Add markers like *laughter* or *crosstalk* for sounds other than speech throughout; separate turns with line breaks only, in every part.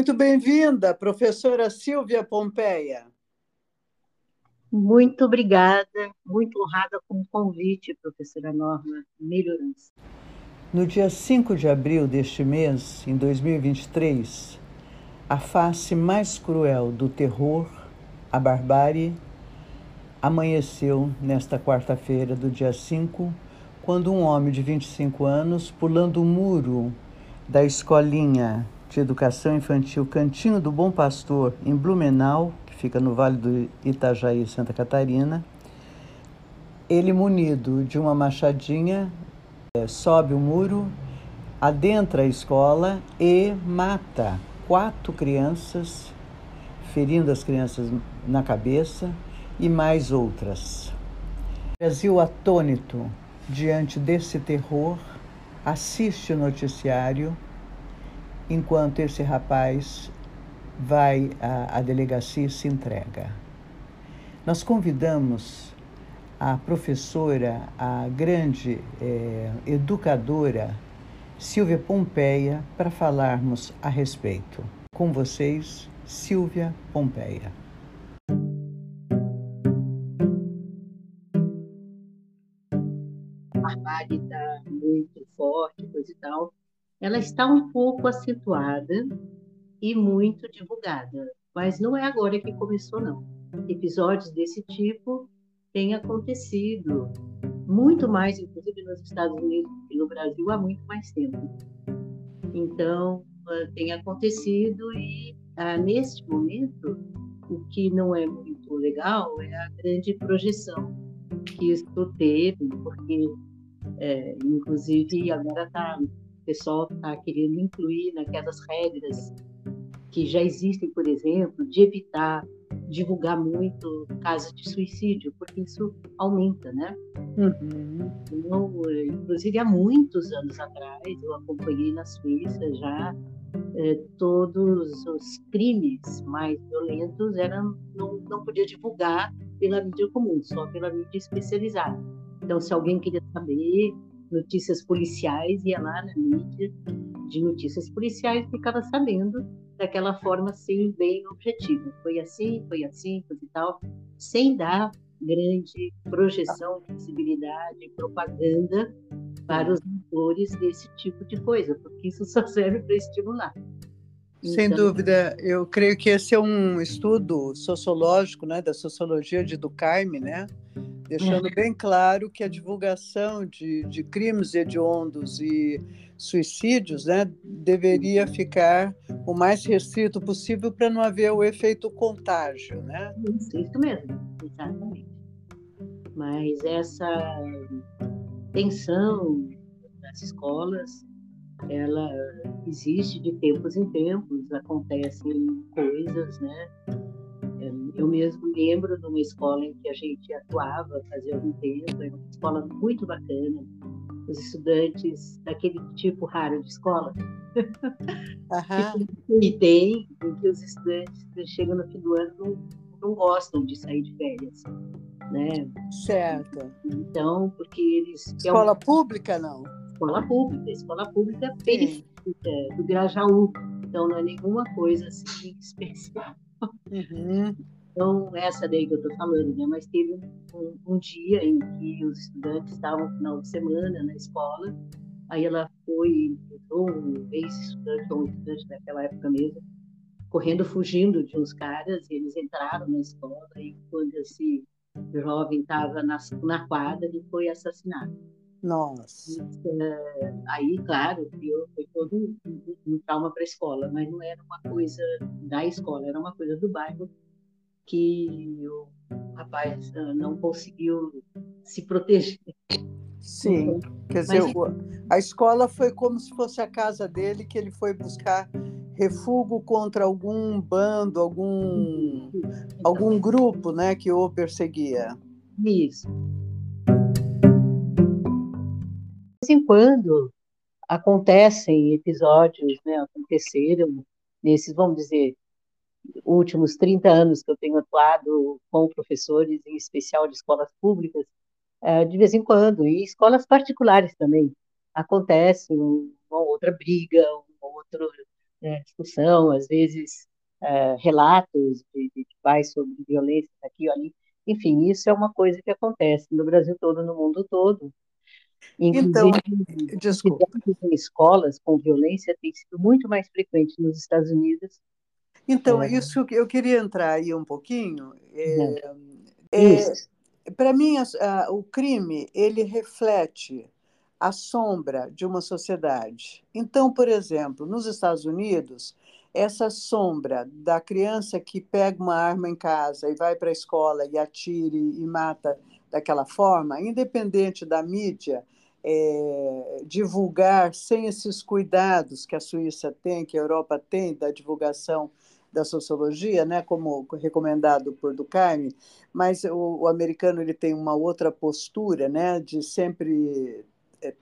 Muito bem-vinda, professora Silvia Pompeia.
Muito obrigada, muito honrada com o convite, professora Norma Melhorança.
No dia 5 de abril deste mês, em 2023, a face mais cruel do terror, a barbárie, amanheceu nesta quarta-feira do dia 5, quando um homem de 25 anos, pulando o muro da escolinha de educação infantil Cantinho do Bom Pastor, em Blumenau, que fica no Vale do Itajaí, Santa Catarina, ele munido de uma machadinha, é, sobe o muro, adentra a escola e mata quatro crianças, ferindo as crianças na cabeça e mais outras. O Brasil atônito diante desse terror assiste o noticiário enquanto esse rapaz vai à, à delegacia e se entrega. Nós convidamos a professora, a grande eh, educadora Silvia Pompeia para falarmos a respeito. Com vocês, Silvia Pompeia.
barbárie está muito forte, coisa e tal, ela está um pouco acentuada e muito divulgada, mas não é agora que começou, não. Episódios desse tipo têm acontecido muito mais, inclusive nos Estados Unidos e no Brasil, há muito mais tempo. Então, ah, tem acontecido e, ah, neste momento, o que não é muito legal é a grande projeção que isso teve, porque é, inclusive, agora tá, o pessoal está querendo incluir naquelas regras que já existem, por exemplo, de evitar divulgar muito casos de suicídio, porque isso aumenta, né? Uhum. Então, inclusive, há muitos anos atrás, eu acompanhei na Suíça já eh, todos os crimes mais violentos eram não, não podia divulgar pela mídia comum, só pela mídia especializada. Então, se alguém queria saber notícias policiais, ia lá na mídia de notícias policiais e ficava sabendo daquela forma assim, bem objetiva. Foi assim, foi assim, coisa e tal, sem dar grande projeção, visibilidade, propaganda para os autores desse tipo de coisa, porque isso só serve para estimular.
Sem então, dúvida, eu creio que esse é um estudo sociológico, né, da sociologia de Durkheim, né, deixando é. bem claro que a divulgação de, de crimes hediondos e suicídios né, deveria ficar o mais restrito possível para não haver o efeito contágio. Né?
Isso, isso mesmo, exatamente. Mas essa tensão das escolas, ela existe de tempos em tempos, acontecem coisas, né? Eu mesmo lembro de uma escola em que a gente atuava fazia algum tempo, era uma escola muito bacana, os estudantes daquele tipo raro de escola. Uhum. e tem, em que os estudantes chegam no fim do ano não, não gostam de sair de férias. Né?
Certo.
Então, porque eles.
Escola pública, não?
Escola pública, escola pública periférica, do Grajaú. Então, não é nenhuma coisa assim *laughs* especial. Uhum. Então, essa daí que eu estou falando, né? Mas teve um, um, dia em que os estudantes estavam no final de semana na escola, aí ela foi, um ex-estudante, ou um estudante daquela época mesmo, correndo, fugindo de uns caras, e eles entraram na escola, e quando esse jovem estava na, na quadra, ele foi assassinado.
Nossa.
Uh, aí, claro, foi todo um, um, um trauma para a escola, mas não era uma coisa da escola, era uma coisa do bairro que o rapaz uh, não conseguiu se proteger.
Sim, então, quer dizer, mas, a escola foi como se fosse a casa dele, que ele foi buscar refúgio contra algum bando, algum, então, algum grupo né, que o perseguia.
Isso. De vez em quando acontecem episódios, né, aconteceram nesses, vamos dizer, últimos 30 anos que eu tenho atuado com professores, em especial de escolas públicas, é, de vez em quando, e escolas particulares também, acontece uma outra briga, um outro né, discussão, às vezes é, relatos de, de pais sobre violência aqui ou ali. Enfim, isso é uma coisa que acontece no Brasil todo, no mundo todo.
Inclusive, então, desculpa.
em escolas com violência tem sido muito mais frequente nos Estados Unidos.
Então, é. isso eu queria entrar aí um pouquinho. É, é, Para mim, a, a, o crime ele reflete a sombra de uma sociedade. Então, por exemplo, nos Estados Unidos, essa sombra da criança que pega uma arma em casa e vai para a escola e atire e mata daquela forma, independente da mídia é, divulgar sem esses cuidados que a Suíça tem, que a Europa tem, da divulgação da sociologia, né, como recomendado por Durkheim, mas o, o americano ele tem uma outra postura, né, de sempre é,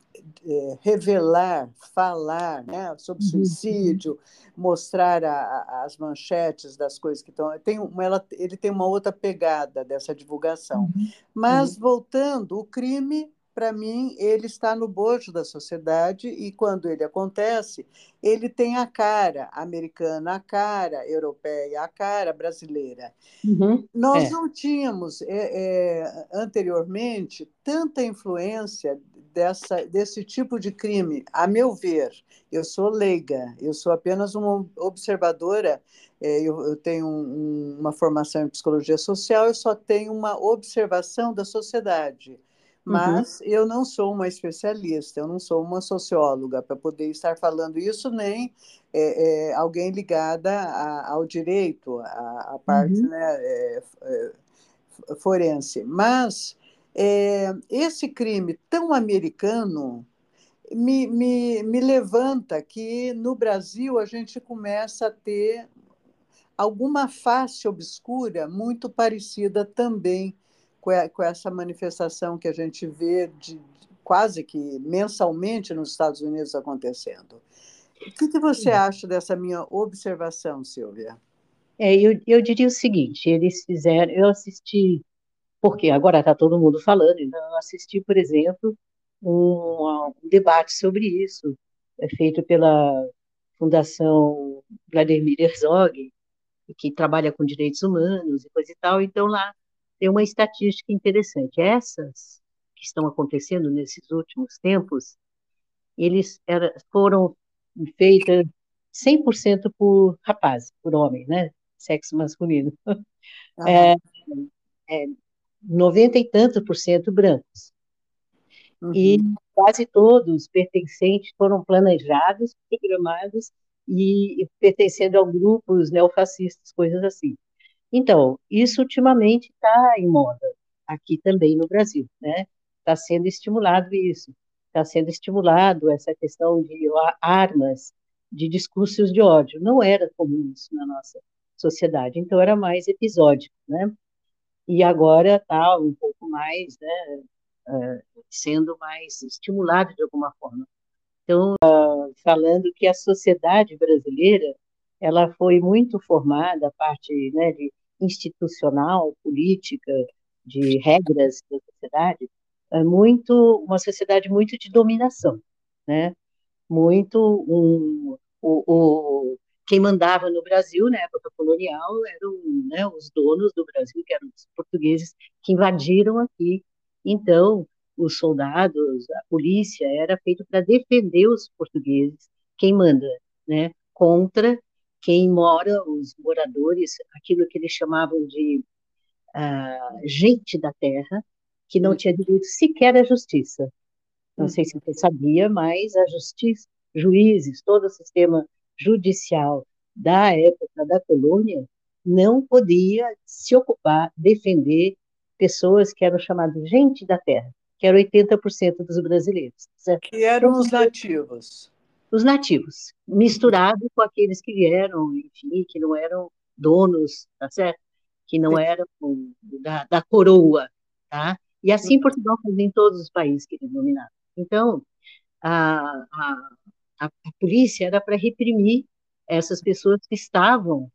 é, revelar, falar né, sobre uhum. suicídio, mostrar a, a, as manchetes das coisas que estão. Tem uma, ela, ele tem uma outra pegada dessa divulgação. Uhum. Mas, uhum. voltando, o crime para mim, ele está no bojo da sociedade e, quando ele acontece, ele tem a cara americana, a cara europeia, a cara brasileira. Uhum, Nós é. não tínhamos, é, é, anteriormente, tanta influência dessa, desse tipo de crime, a meu ver. Eu sou leiga, eu sou apenas uma observadora. É, eu, eu, tenho um, uma formação em psicologia social, eu só tenho uma observação da sociedade. Uhum. Mas uhum. eu não sou uma especialista, eu não sou uma socióloga para poder estar falando isso, nem é, é, alguém ligada a, ao direito, à parte uhum. né, é, é forense. Mas é, esse crime tão americano me, me, me levanta que no Brasil a gente começa a ter alguma face obscura muito parecida também com essa manifestação que a gente vê de, quase que mensalmente nos Estados Unidos acontecendo. O que, que você acha dessa minha observação, Silvia?
É, eu, eu diria o seguinte: eles fizeram, eu assisti, porque agora está todo mundo falando, então eu assisti, por exemplo, um, um debate sobre isso, é feito pela Fundação Vladimir Herzog, que trabalha com direitos humanos e coisa e tal. Então lá tem uma estatística interessante. Essas que estão acontecendo nesses últimos tempos, eles era, foram feitas 100% por rapazes, por homens, né? Sexo masculino. Ah. É, é, 90 e tanto por cento brancos. Uhum. E quase todos pertencentes foram planejados, programados e pertencendo a grupos neofascistas, coisas assim. Então, isso ultimamente está em moda, aqui também no Brasil, né? Está sendo estimulado isso, está sendo estimulado essa questão de armas, de discursos de ódio. Não era comum isso na nossa sociedade, então era mais episódico, né? E agora está um pouco mais, né, uh, sendo mais estimulado de alguma forma. Então, uh, falando que a sociedade brasileira ela foi muito formada, a parte né, de institucional, política, de regras da sociedade, é muito uma sociedade muito de dominação, né? Muito um, o, o quem mandava no Brasil na época colonial eram né, os donos do Brasil, que eram os portugueses que invadiram aqui. Então, os soldados, a polícia era feito para defender os portugueses, quem manda, né? Contra quem mora, os moradores, aquilo que eles chamavam de uh, gente da terra, que não tinha direito sequer à justiça. Não sei se você sabia, mas a justiça, juízes, todo o sistema judicial da época da colônia não podia se ocupar, defender pessoas que eram chamadas gente da terra, que eram 80% dos brasileiros.
Certo? Que eram os nativos
os nativos, misturado com aqueles que vieram, enfim, que não eram donos, tá certo? Que não eram da, da coroa, tá? E assim Portugal fazia em todos os países que ele dominava. Então, a, a, a, a polícia era para reprimir essas pessoas que estavam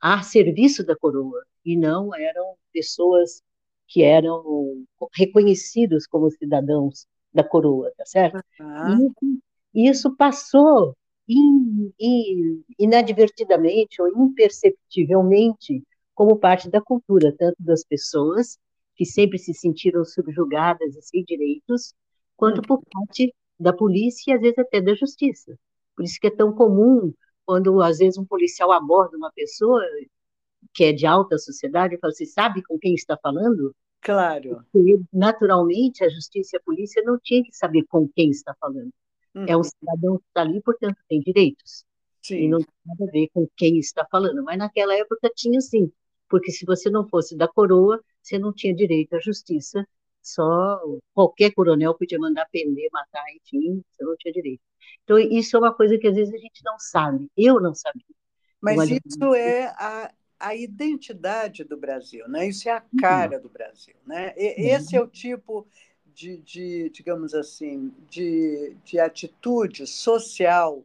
a serviço da coroa e não eram pessoas que eram reconhecidos como cidadãos da coroa, tá certo? Uhum. E isso passou in, in, inadvertidamente ou imperceptivelmente como parte da cultura, tanto das pessoas que sempre se sentiram subjugadas e sem direitos, quanto hum. por parte da polícia e às vezes até da justiça. Por isso que é tão comum quando às vezes um policial aborda uma pessoa que é de alta sociedade e fala assim, sabe com quem está falando?
Claro.
Porque, naturalmente, a justiça e a polícia não tinham que saber com quem está falando. Uhum. É um cidadão que está ali, portanto, tem direitos. Sim. E não tem nada a ver com quem está falando. Mas naquela época tinha sim, porque se você não fosse da coroa, você não tinha direito à justiça. Só qualquer coronel podia mandar prender, matar, enfim, você não tinha direito. Então, isso é uma coisa que às vezes a gente não sabe. Eu não sabia.
Mas isso é a, a identidade do Brasil, né? Isso é a uhum. cara do Brasil, né? E, esse é o tipo de, de digamos assim, de, de atitude social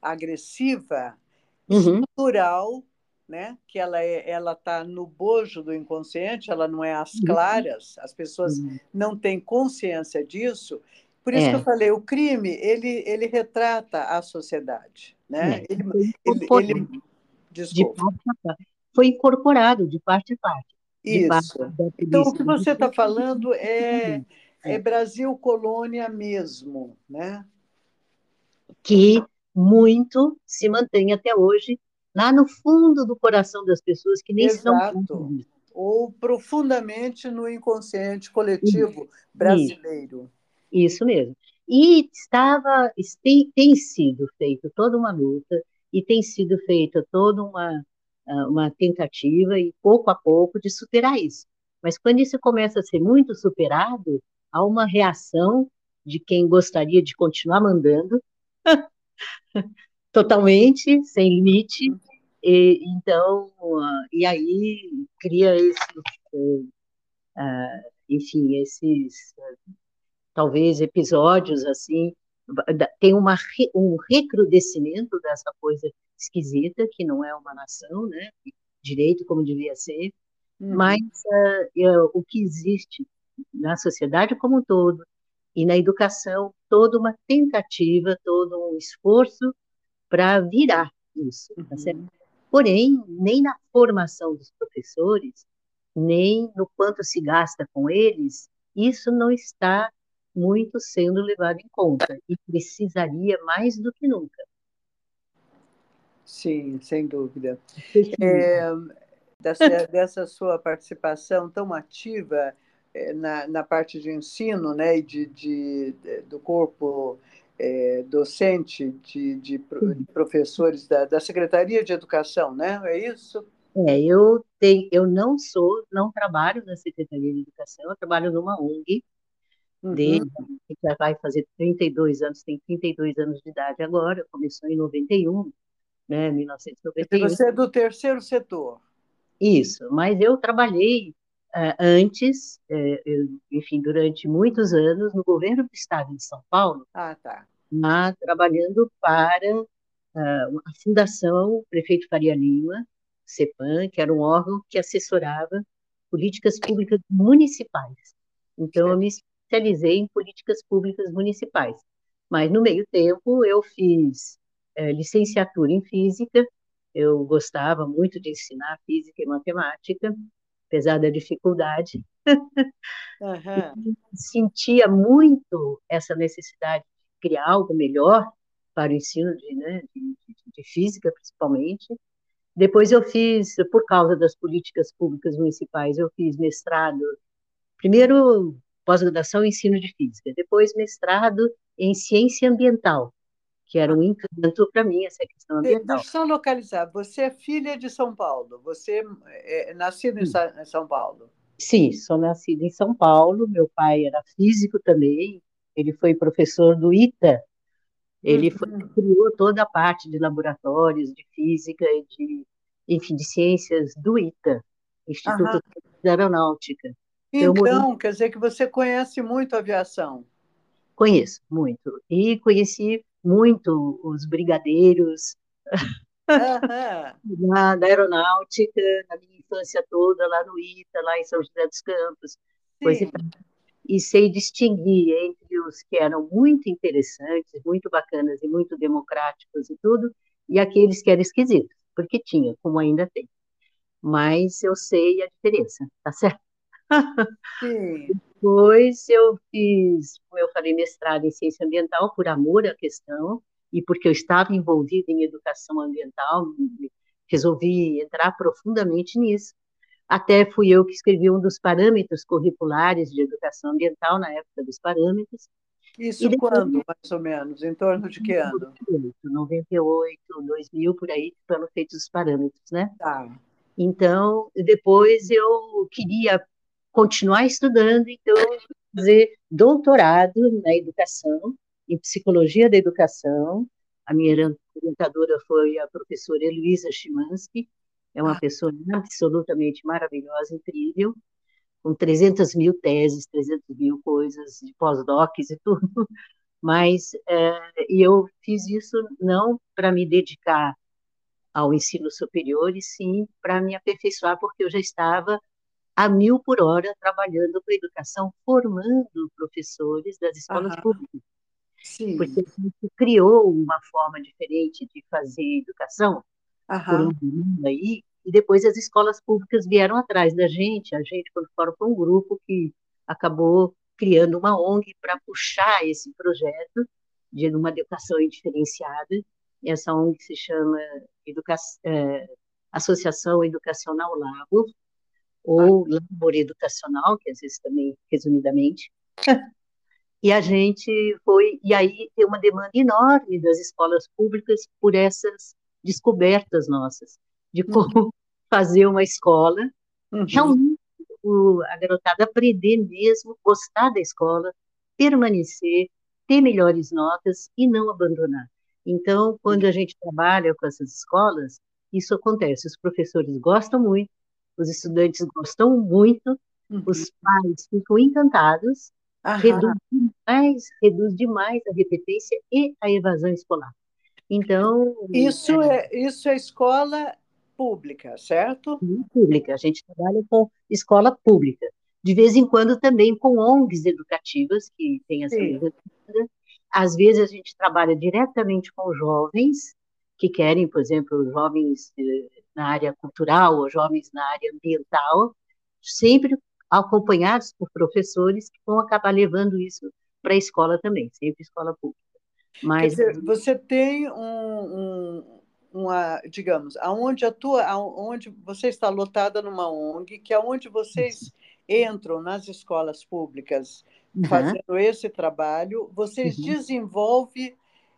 agressiva, uhum. estrutural, né? Que ela é, ela está no bojo do inconsciente, ela não é às uhum. claras. As pessoas uhum. não têm consciência disso. Por isso é. que eu falei, o crime ele ele retrata a sociedade, né? É. Ele, ele, ele,
desculpa. De foi incorporado de parte a parte.
Isso. Então, o que você está falando é, é Brasil colônia mesmo, né?
Que muito se mantém até hoje lá no fundo do coração das pessoas que nem
Exato. se dão Ou profundamente no inconsciente coletivo Isso. brasileiro.
Isso mesmo. E estava, tem, tem sido feita toda uma luta e tem sido feita toda uma ah, uma tentativa e pouco a pouco de superar isso. Mas quando isso começa a ser muito superado, há uma reação de quem gostaria de continuar mandando, *laughs* totalmente, sem limite, e, então, uh, e aí cria esse, uh, enfim, esses, talvez, episódios, assim, tem uma, um recrudescimento dessa coisa esquisita, que não é uma nação, né? direito como devia ser, uhum. mas uh, o que existe na sociedade como um todo e na educação, toda uma tentativa, todo um esforço para virar isso. Tá uhum. Porém, nem na formação dos professores, nem no quanto se gasta com eles, isso não está muito sendo levado em conta e precisaria mais do que nunca.
Sim, sem dúvida. É, dessa, dessa, sua participação tão ativa na, na parte de ensino né, e de, de, do corpo é, docente, de, de, de professores da, da, Secretaria de Educação, né? É isso?
É, eu, tenho, eu não sou, não trabalho na Secretaria de Educação, eu trabalho numa ONG, uhum. desde que já vai fazer 32 anos, tem 32 anos de idade agora, começou em 91, né, 1991.
Você é do terceiro setor.
Isso, mas eu trabalhei uh, antes, uh, eu, enfim, durante muitos anos, no governo do estado de São Paulo,
ah, tá.
na, trabalhando para uh, a Fundação Prefeito Faria Lima, CEPAM, que era um órgão que assessorava políticas públicas municipais. Então, eu me especializei em políticas públicas municipais. Mas, no meio tempo, eu fiz é, licenciatura em física. Eu gostava muito de ensinar física e matemática, apesar da dificuldade. Uhum. sentia muito essa necessidade de criar algo melhor para o ensino de, né, de, de física, principalmente. Depois eu fiz, por causa das políticas públicas municipais, eu fiz mestrado, primeiro pós-graduação em ensino de física, depois mestrado em ciência ambiental, que era um encanto para mim essa questão ambiental.
Deixa eu só localizar. Você é filha de São Paulo? Você é, é nascida em São Paulo?
Sim, sou nascida em São Paulo. Meu pai era físico também. Ele foi professor do ITA. Ele uhum. foi, criou toda a parte de laboratórios de física e de, enfim, de ciências do ITA, Instituto uhum. de Aeronáutica.
Então, quer dizer que você conhece muito aviação?
Conheço muito. E conheci muito os brigadeiros na, *laughs* da aeronáutica, na minha infância toda, lá no ITA, lá em São José dos Campos, coisa e, e sei distinguir entre princípios que eram muito interessantes, muito bacanas e muito democráticos e tudo, e aqueles que eram esquisitos, porque tinha, como ainda tem. Mas eu sei a diferença, tá certo?
Sim. *laughs*
Depois eu fiz, como eu falei, mestrado em ciência ambiental por amor à questão e porque eu estava envolvida em educação ambiental, resolvi entrar profundamente nisso. Até fui eu que escrevi um dos parâmetros curriculares de educação ambiental na época dos parâmetros.
Isso depois, quando, mais ou menos? Em torno de que ano?
98, 2000, por aí, foram feitos os parâmetros, né?
Tá.
Então, depois eu queria continuar estudando, então, fazer doutorado na educação, em psicologia da educação. A minha orientadora foi a professora Heloísa Chimansky, é uma ah. pessoa absolutamente maravilhosa, incrível, com 300 mil teses, 300 mil coisas de pós-docs e tudo. *laughs* Mas é, eu fiz isso não para me dedicar ao ensino superior, e sim para me aperfeiçoar, porque eu já estava a mil por hora trabalhando com a educação, formando professores das escolas Aham. públicas. Sim. Porque a gente criou uma forma diferente de fazer educação, Aham. por um aí, e depois as escolas públicas vieram atrás da gente, a gente, quando foram para um grupo que acabou criando uma ONG para puxar esse projeto de uma educação diferenciada, e essa ONG se chama Educa é, Associação Educacional Lago, ou ah. Labor Educacional, que às vezes também, resumidamente, *laughs* e a gente foi, e aí tem uma demanda enorme das escolas públicas por essas descobertas nossas, de uhum. como uhum. *laughs* fazer uma escola, uhum. realmente o, a garotada aprender mesmo, gostar da escola, permanecer, ter melhores notas e não abandonar. Então, quando a gente trabalha com essas escolas, isso acontece. Os professores gostam muito, os estudantes gostam muito, uhum. os pais ficam encantados, reduz demais, reduz demais a repetência e a evasão escolar. Então.
Isso é, é isso é escola pública, certo?
Pública. A gente trabalha com escola pública. De vez em quando também com ONGs educativas que têm essa Às vezes a gente trabalha diretamente com jovens que querem, por exemplo, jovens eh, na área cultural ou jovens na área ambiental, sempre acompanhados por professores que vão acabar levando isso para a escola também, sempre escola pública.
Mas dizer, você tem um, um, uma, digamos, aonde atua, aonde você está lotada numa ONG, que é onde vocês entram nas escolas públicas uhum. fazendo esse trabalho, vocês uhum. desenvolvem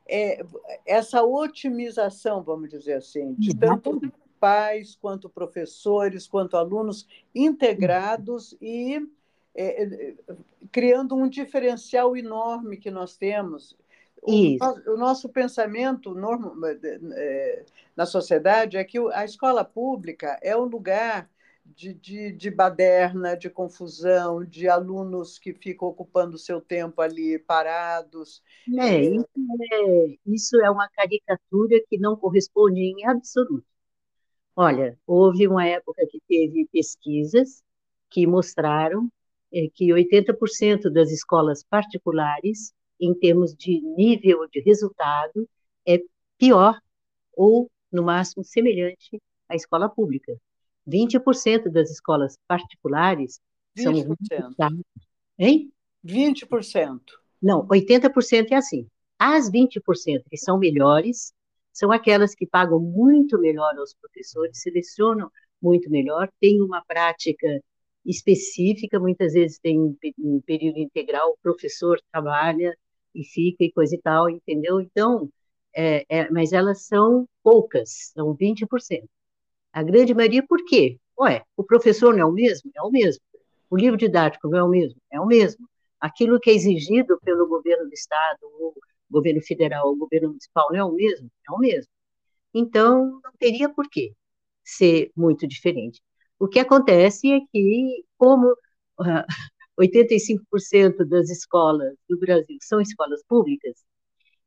é, essa otimização, vamos dizer assim, de tanto pais, quanto professores, quanto alunos integrados e é, é, criando um diferencial enorme que nós temos. O, o, nosso pensamento normal, é, na sociedade é que a escola pública é um lugar de, de, de baderna, de confusão, de alunos que ficam ocupando seu tempo ali parados.
É, isso é, isso é uma caricatura que não corresponde em absoluto. Olha, houve uma época que teve pesquisas que mostraram é, que 80% das escolas particulares, em termos de nível de resultado, é pior ou, no máximo, semelhante à escola pública. 20% das escolas particulares 20%. são. Hein?
20%.
Não, 80% é assim. As 20% que são melhores são aquelas que pagam muito melhor aos professores, selecionam muito melhor, têm uma prática específica, muitas vezes tem um período integral, o professor trabalha e fica e coisa e tal, entendeu? Então, é, é, mas elas são poucas, são 20%. A grande maioria, por quê? Ué, o professor não é o mesmo? É o mesmo. O livro didático não é o mesmo? É o mesmo. Aquilo que é exigido pelo governo do Estado, o governo federal, governo municipal, não é o mesmo? É o mesmo. Então, não teria por que ser muito diferente. O que acontece é que, como uh, ah, *laughs* 85% das escolas do Brasil são escolas públicas,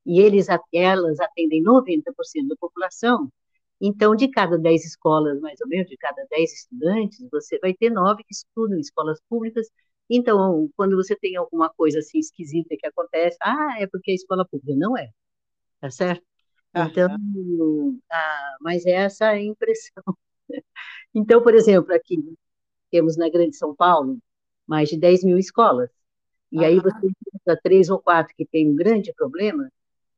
e eles, elas atendem 90% da população, então, de cada 10 escolas, mais ou menos, de cada 10 estudantes, você vai ter nove que estudam em escolas públicas Então, quando você tem alguma coisa assim esquisita que acontece, ah, é porque a escola pública não é, tá certo? Então, ah, mas essa é a impressão. *laughs* Então, por exemplo, aqui temos na Grande São Paulo mais de 10 mil escolas. E aí você encontra três ou quatro que tem um grande problema,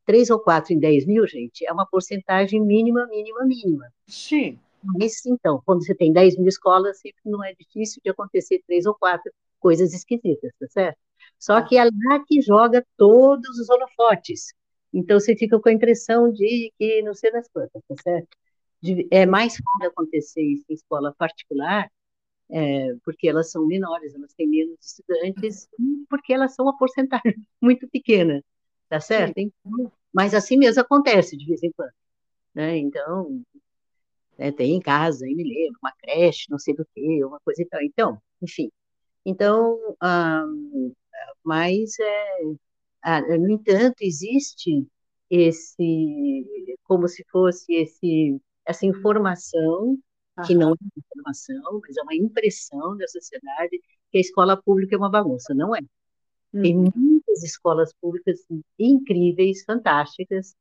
três ou quatro em 10 mil, gente, é uma porcentagem mínima, mínima, mínima.
Sim.
Mas, então, quando você tem 10 mil escolas, sempre não é difícil de acontecer três ou quatro coisas esquisitas, tá certo? Só que é lá que joga todos os holofotes. Então, você fica com a impressão de que não sei das quantas, tá certo? De, é mais fácil acontecer isso em escola particular, é, porque elas são menores, elas têm menos estudantes, porque elas são uma porcentagem *laughs* muito pequena, tá certo? Então, mas assim mesmo acontece de vez em quando. Né? Então, é, tem em casa, aí me lembro, uma creche, não sei do que, uma coisa e tal. Então, enfim. Então, ah, mas, é, ah, no entanto, existe esse, como se fosse esse, essa informação, que não é informação, mas é uma impressão da sociedade, que a escola pública é uma bagunça. Não é. Tem uhum. muitas escolas públicas incríveis, fantásticas.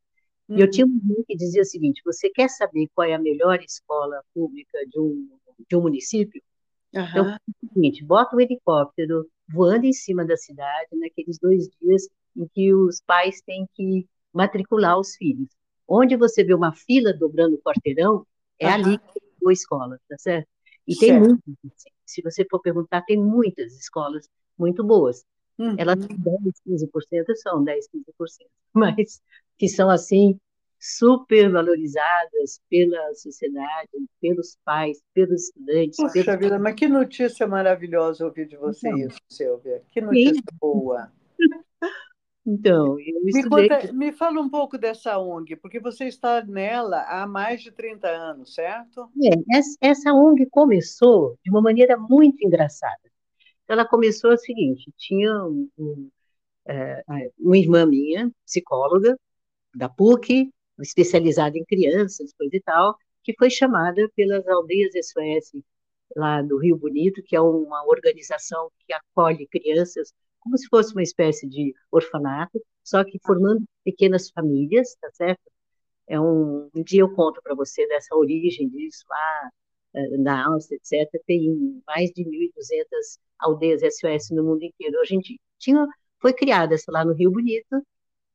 Uhum. E eu uhum. tinha um livro que dizia o seguinte: você quer saber qual é a melhor escola pública de um, de um município? Uhum. Então, é o seguinte: bota um helicóptero voando em cima da cidade naqueles dois dias em que os pais têm que matricular os filhos. Onde você vê uma fila dobrando o quarteirão, é uhum. ali que tem a escola, tá certo? E certo. tem muitas, assim. se você for perguntar, tem muitas escolas muito boas. Uhum. Elas são 10, 15%, são 10, 15%, *laughs* mas que são assim super valorizadas pela sociedade, pelos pais, pelos estudantes.
Puxa
pelos...
vida, mas que notícia maravilhosa ouvir de você então, isso, Silvia. Que notícia sim. boa. *laughs*
Então, eu
me, conta, me fala um pouco dessa ONG, porque você está nela há mais de 30 anos, certo?
É, essa ONG começou de uma maneira muito engraçada ela começou o seguinte: tinha um, um, é, uma irmã minha, psicóloga, da PUC, especializada em crianças, coisa e tal, que foi chamada pelas aldeias SOS lá do Rio Bonito, que é uma organização que acolhe crianças como se fosse uma espécie de orfanato, só que formando pequenas famílias, tá certo? É um, um dia eu conto para você dessa origem disso lá eh, na Áustria, etc. Tem mais de 1.200 aldeias SOS no mundo inteiro. A gente tinha, foi criada essa lá no Rio Bonito,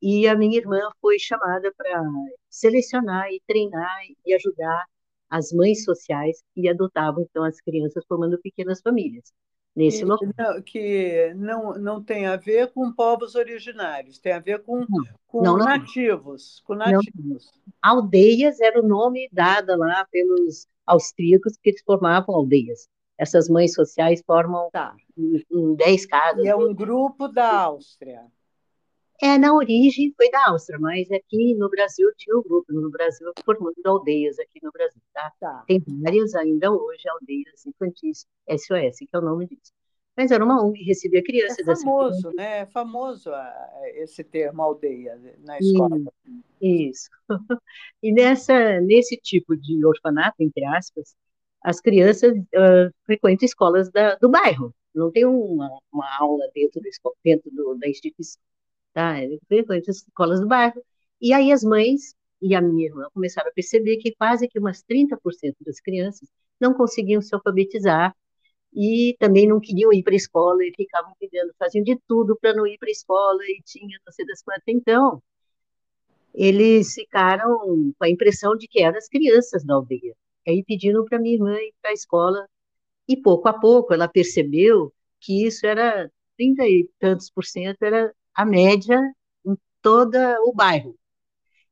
e a minha irmã foi chamada para selecionar e treinar e ajudar as mães sociais que adotavam então as crianças formando pequenas famílias nesse
que,
local.
Não, que não, não tem a ver com povos originários, tem a ver com, não, com não, nativos. Com nativos.
Aldeias era o nome dado lá pelos austríacos que eles formavam aldeias essas mães sociais formam tá. em, em 10 casas.
E é um grupo da Áustria.
É, na origem foi da Áustria, mas aqui no Brasil tinha o um grupo, no Brasil formando aldeias aqui no Brasil, tá? tá? Tem várias ainda hoje aldeias infantis, SOS, que é o nome disso. Mas era uma ONG que recebia crianças.
É famoso, né? É famoso esse termo aldeia na escola.
Isso. *laughs* E nessa, nesse tipo de orfanato, entre aspas, as crianças uh, frequentam escolas da, do bairro, não tem uma, uma aula dentro, do, dentro do, da instituição, tá? frequentam as escolas do bairro, e aí as mães e a minha irmã começaram a perceber que quase que umas 30% das crianças não conseguiam se alfabetizar e também não queriam ir para a escola e ficavam pedindo, faziam de tudo para não ir para a escola e tinha não sei das quantas. Então, eles ficaram com a impressão de que eram as crianças da aldeia aí pediram para minha irmã ir para a escola, e pouco a pouco ela percebeu que isso era 30 e tantos por cento, era a média em todo o bairro.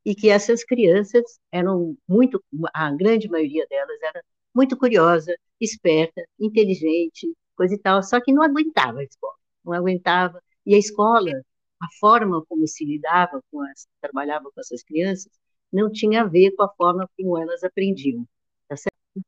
E que essas crianças eram muito, a grande maioria delas era muito curiosa, esperta, inteligente, coisa e tal, só que não aguentava a escola, não aguentava. E a escola, a forma como se lidava com as, trabalhava com essas crianças, não tinha a ver com a forma como elas aprendiam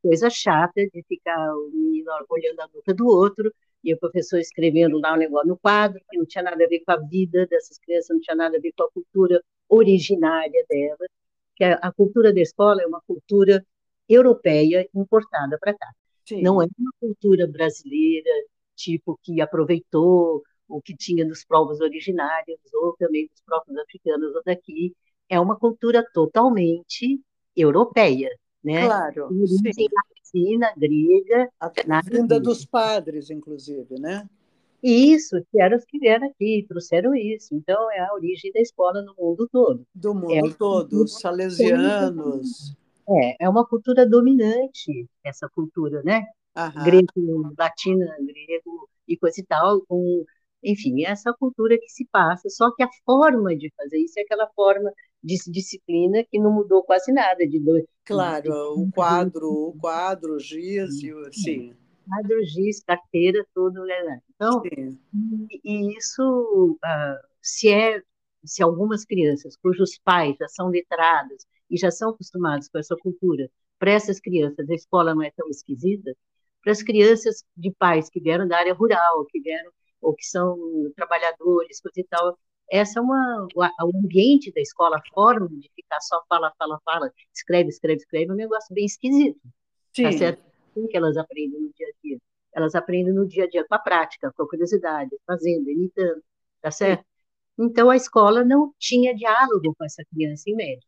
coisa chata de ficar o menino olhando a boca do outro e o professor escrevendo lá um negócio no quadro que não tinha nada a ver com a vida dessas crianças, não tinha nada a ver com a cultura originária delas, que a, a cultura da escola é uma cultura europeia importada para cá. Sim. Não é uma cultura brasileira tipo que aproveitou o que tinha dos povos originários, ou também dos próprios africanos ou daqui. É uma cultura totalmente europeia, né?
Claro, sim.
Latina, grega.
A vinda dos padres, inclusive, né?
Isso, que eram os que vieram aqui, trouxeram isso. Então, é a origem da escola no mundo todo.
Do mundo é todo, os salesianos.
É, é uma cultura dominante, essa cultura, né? Aham. Grego, latina, grego e coisa e tal, com, enfim, essa cultura que se passa. Só que a forma de fazer isso é aquela forma disciplina que não mudou quase nada. De dois,
claro, o quadro, o quadro, giz, sim.
Quadro, giz, carteira, tudo. Né? Então, sim. e, e isso, uh, se é se algumas crianças cujos pais já são letrados e já são acostumados com essa cultura, para essas crianças a escola não é tão esquisita, para as crianças de pais que vieram da área rural, que vieram ou que são trabalhadores, coisa e tal, essa é uma o ambiente da escola, a forma de ficar só fala, fala, fala, escreve, escreve, escreve, é um negócio bem esquisito. Tá Sim. Tá certo? Assim que elas aprendem no dia a dia. Elas aprendem no dia a dia com a prática, com a curiosidade, fazendo, imitando, tá certo? Então a escola não tinha diálogo com essa criança em média.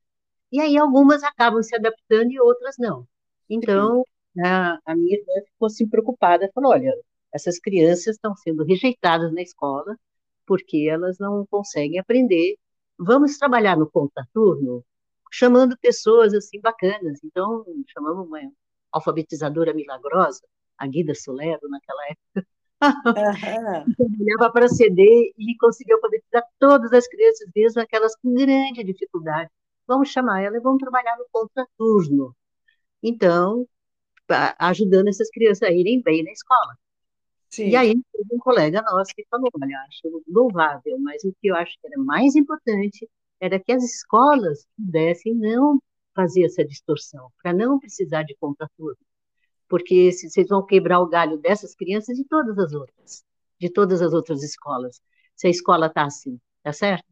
E aí algumas acabam se adaptando e outras não. Então, a, a minha irmã ficou assim preocupada, falou, olha, essas crianças estão sendo rejeitadas na escola porque elas não conseguem aprender. Vamos trabalhar no contraturno, chamando pessoas assim bacanas. Então, chamamos uma alfabetizadora milagrosa, a Guida Solero, naquela época. *laughs* Trabalhava para CD e conseguiu alfabetizar todas as crianças, mesmo aquelas com grande dificuldade vamos chamar ela e vamos trabalhar no contraturno. Então, ajudando essas crianças a irem bem na escola. Sim. E aí, um colega nosso que falou, olha, acho louvável, mas o que eu acho que era mais importante era que as escolas pudessem não fazer essa distorção, para não precisar de contraturno. Porque vocês vão quebrar o galho dessas crianças e de todas as outras, de todas as outras escolas, se a escola está assim, tá certo?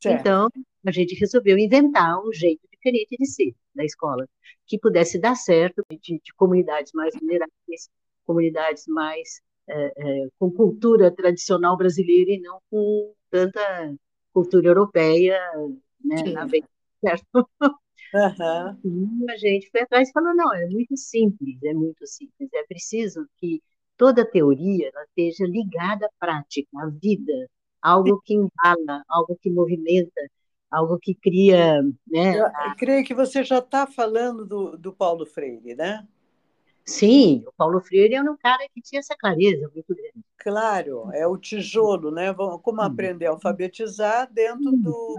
certo? Então, a gente resolveu inventar um jeito diferente de ser da escola, que pudesse dar certo de, de comunidades mais vulneráveis, comunidades mais é, é, com cultura tradicional brasileira e não com tanta cultura europeia, né, na certo? Uhum. *laughs* E a gente foi atrás e falou, não, é muito simples, é muito simples, é preciso que toda teoria ela esteja ligada à prática, à vida, algo que embala, algo que movimenta, algo que cria. Né,
eu creio que você já está falando do, do Paulo Freire, né?
Sim, o Paulo Freire é um cara que tinha essa clareza muito grande.
Claro, é o tijolo, né? Como aprender a alfabetizar dentro do,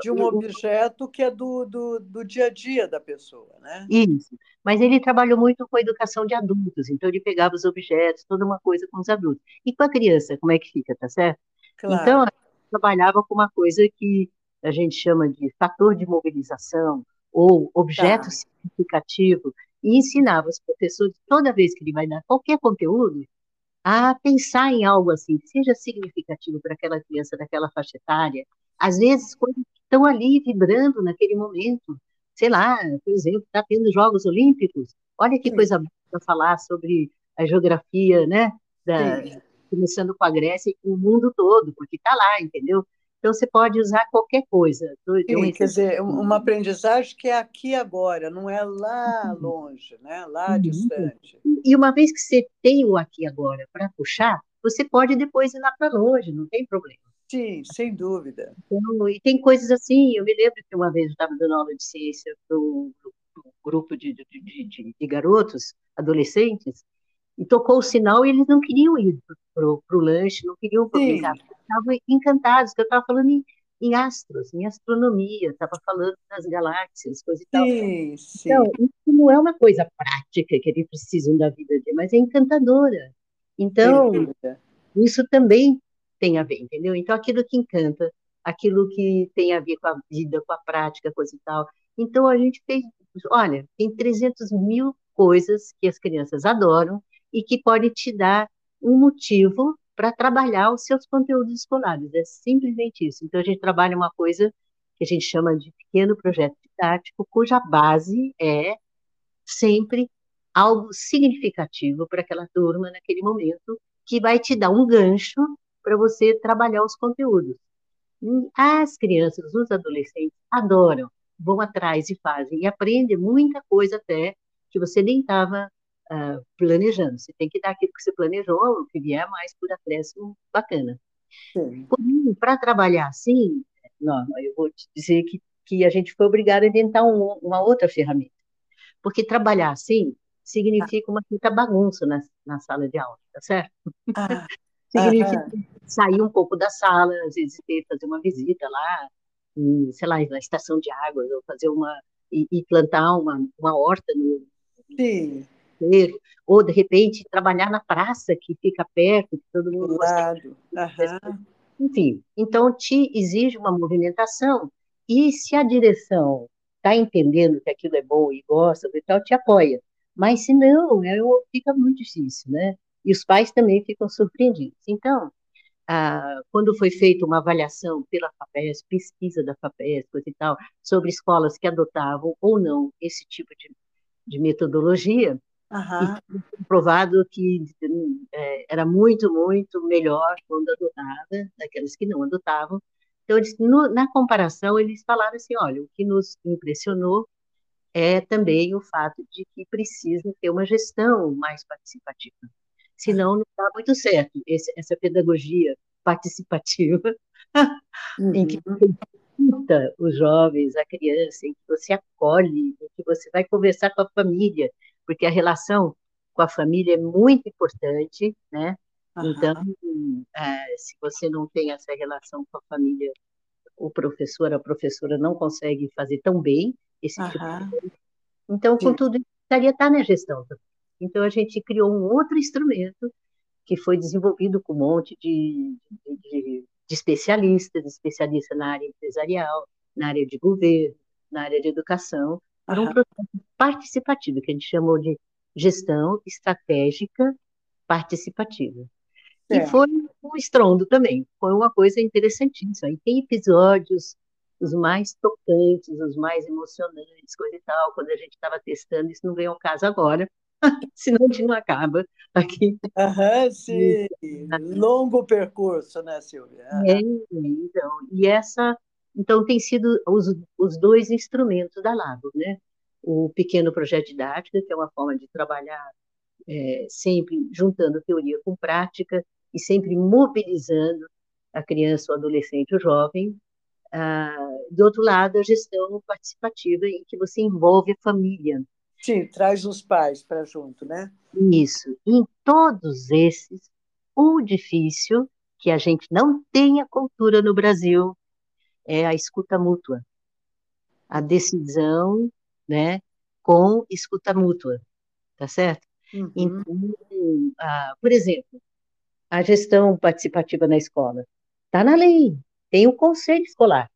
de um objeto que é do, do, do dia a dia da pessoa, né?
Isso. Mas ele trabalhou muito com a educação de adultos, então ele pegava os objetos, toda uma coisa com os adultos. E com a criança, como é que fica, tá certo? Claro. Então, trabalhava com uma coisa que a gente chama de fator de mobilização ou objeto tá. significativo e ensinava os professores, toda vez que ele vai dar qualquer conteúdo, a pensar em algo assim, que seja significativo para aquela criança daquela faixa etária. Às vezes, coisas que estão ali vibrando naquele momento. Sei lá, por exemplo, está tendo Jogos Olímpicos. Olha que Sim. coisa para falar sobre a geografia, né? Da, começando com a Grécia e com o mundo todo, porque está lá, entendeu? Então, você pode usar qualquer coisa.
Sim, quer dizer, uma aprendizagem que é aqui agora, não é lá uhum. longe, né? lá uhum. distante.
E uma vez que você tem o aqui agora para puxar, você pode depois ir lá para longe, não tem problema.
Sim, sem dúvida.
Então, e tem coisas assim, eu me lembro que uma vez eu estava dando aula de ciência para um grupo de, de, de, de garotos, adolescentes, e tocou o sinal e eles não queriam ir para o lanche, não queriam publicar. Estavam encantados, que eu estava falando em, em, astros, em astronomia, estava falando das galáxias, coisa e tal. Sim, sim. Então, isso não é uma coisa prática que eles precisam da vida dele, mas é encantadora. Então, isso também tem a ver, entendeu? Então, aquilo que encanta, aquilo que tem a ver com a vida, com a prática, coisa e tal. Então, a gente fez, olha, tem 300 mil coisas que as crianças adoram, e que pode te dar um motivo para trabalhar os seus conteúdos escolares. É simplesmente isso. Então, a gente trabalha uma coisa que a gente chama de pequeno projeto didático, cuja base é sempre algo significativo para aquela turma naquele momento, que vai te dar um gancho para você trabalhar os conteúdos. As crianças, os adolescentes adoram, vão atrás e fazem, e aprendem muita coisa até que você nem estava uh, planejando. Você tem que dar aquilo que você planejou, o que vier mais por acréscimo, bacana. Para trabalhar assim, não, eu vou te dizer que, que a gente foi obrigado a inventar um, uma outra ferramenta. Porque trabalhar assim significa uma certa bagunça na, na sala de aula, tá certo? Ah, *laughs* significa ah, sair um pouco da sala, às vezes ter, fazer uma visita lá, em, sei lá, na estação de águas, ou fazer uma. e, e plantar uma, uma horta no.
Sim.
Ou de repente trabalhar na praça que fica perto, que todo mundo
gosta. Uhum.
Enfim, então te exige uma movimentação e se a direção está entendendo que aquilo é bom e gosta e tal, te apoia. Mas se não, é, fica muito difícil, né? E os pais também ficam surpreendidos. Então, ah, quando foi feita uma avaliação pela FAPES, pesquisa da FAPES, coisa e tal, sobre escolas que adotavam ou não esse tipo de, de metodologia,
Uhum.
E provado que é, era muito, muito melhor quando adotada, daquelas que não adotavam. Então, eles, no, na comparação, eles falaram assim: olha, o que nos impressionou é também o fato de que precisa ter uma gestão mais participativa. Senão, não dá muito certo esse, essa pedagogia participativa, uhum. *laughs* em que uhum. você escuta os jovens, a criança, em que você acolhe, em que você vai conversar com a família, porque a relação com a família é muito importante, né? Uhum. Então, é, se você não tem essa relação com a família, o professor, a professora não consegue fazer tão bem esse uhum. tipo de. Então, com tudo isso, precisaria estar na gestão. Então, a gente criou um outro instrumento que foi desenvolvido com um monte de, de, de especialistas, especialistas na área empresarial, na área de governo, na área de educação, para um processo participativo, que a gente chamou de gestão estratégica participativa. E foi um estrondo também, foi uma coisa interessantíssima. E tem episódios os mais tocantes, os mais emocionantes, coisa e tal, quando a gente estava testando, isso não vem ao caso agora, *laughs* senão a gente não acaba aqui.
Aham, sim, longo percurso, né, Silvia?
É, então, e essa então, tem sido os, os dois instrumentos da Lago, né? O pequeno projeto didático, que é uma forma de trabalhar é, sempre juntando teoria com prática e sempre mobilizando a criança, o adolescente, o jovem. Ah, do outro lado, a gestão participativa, em que você envolve a família.
Sim, traz os pais para junto, né?
Isso. Em todos esses, o difícil que a gente não tem a cultura no Brasil é a escuta mútua. A decisão, né, com escuta mútua, tá certo? Uhum. Então, ah, por exemplo, a gestão participativa na escola está na lei, tem o conselho escolar.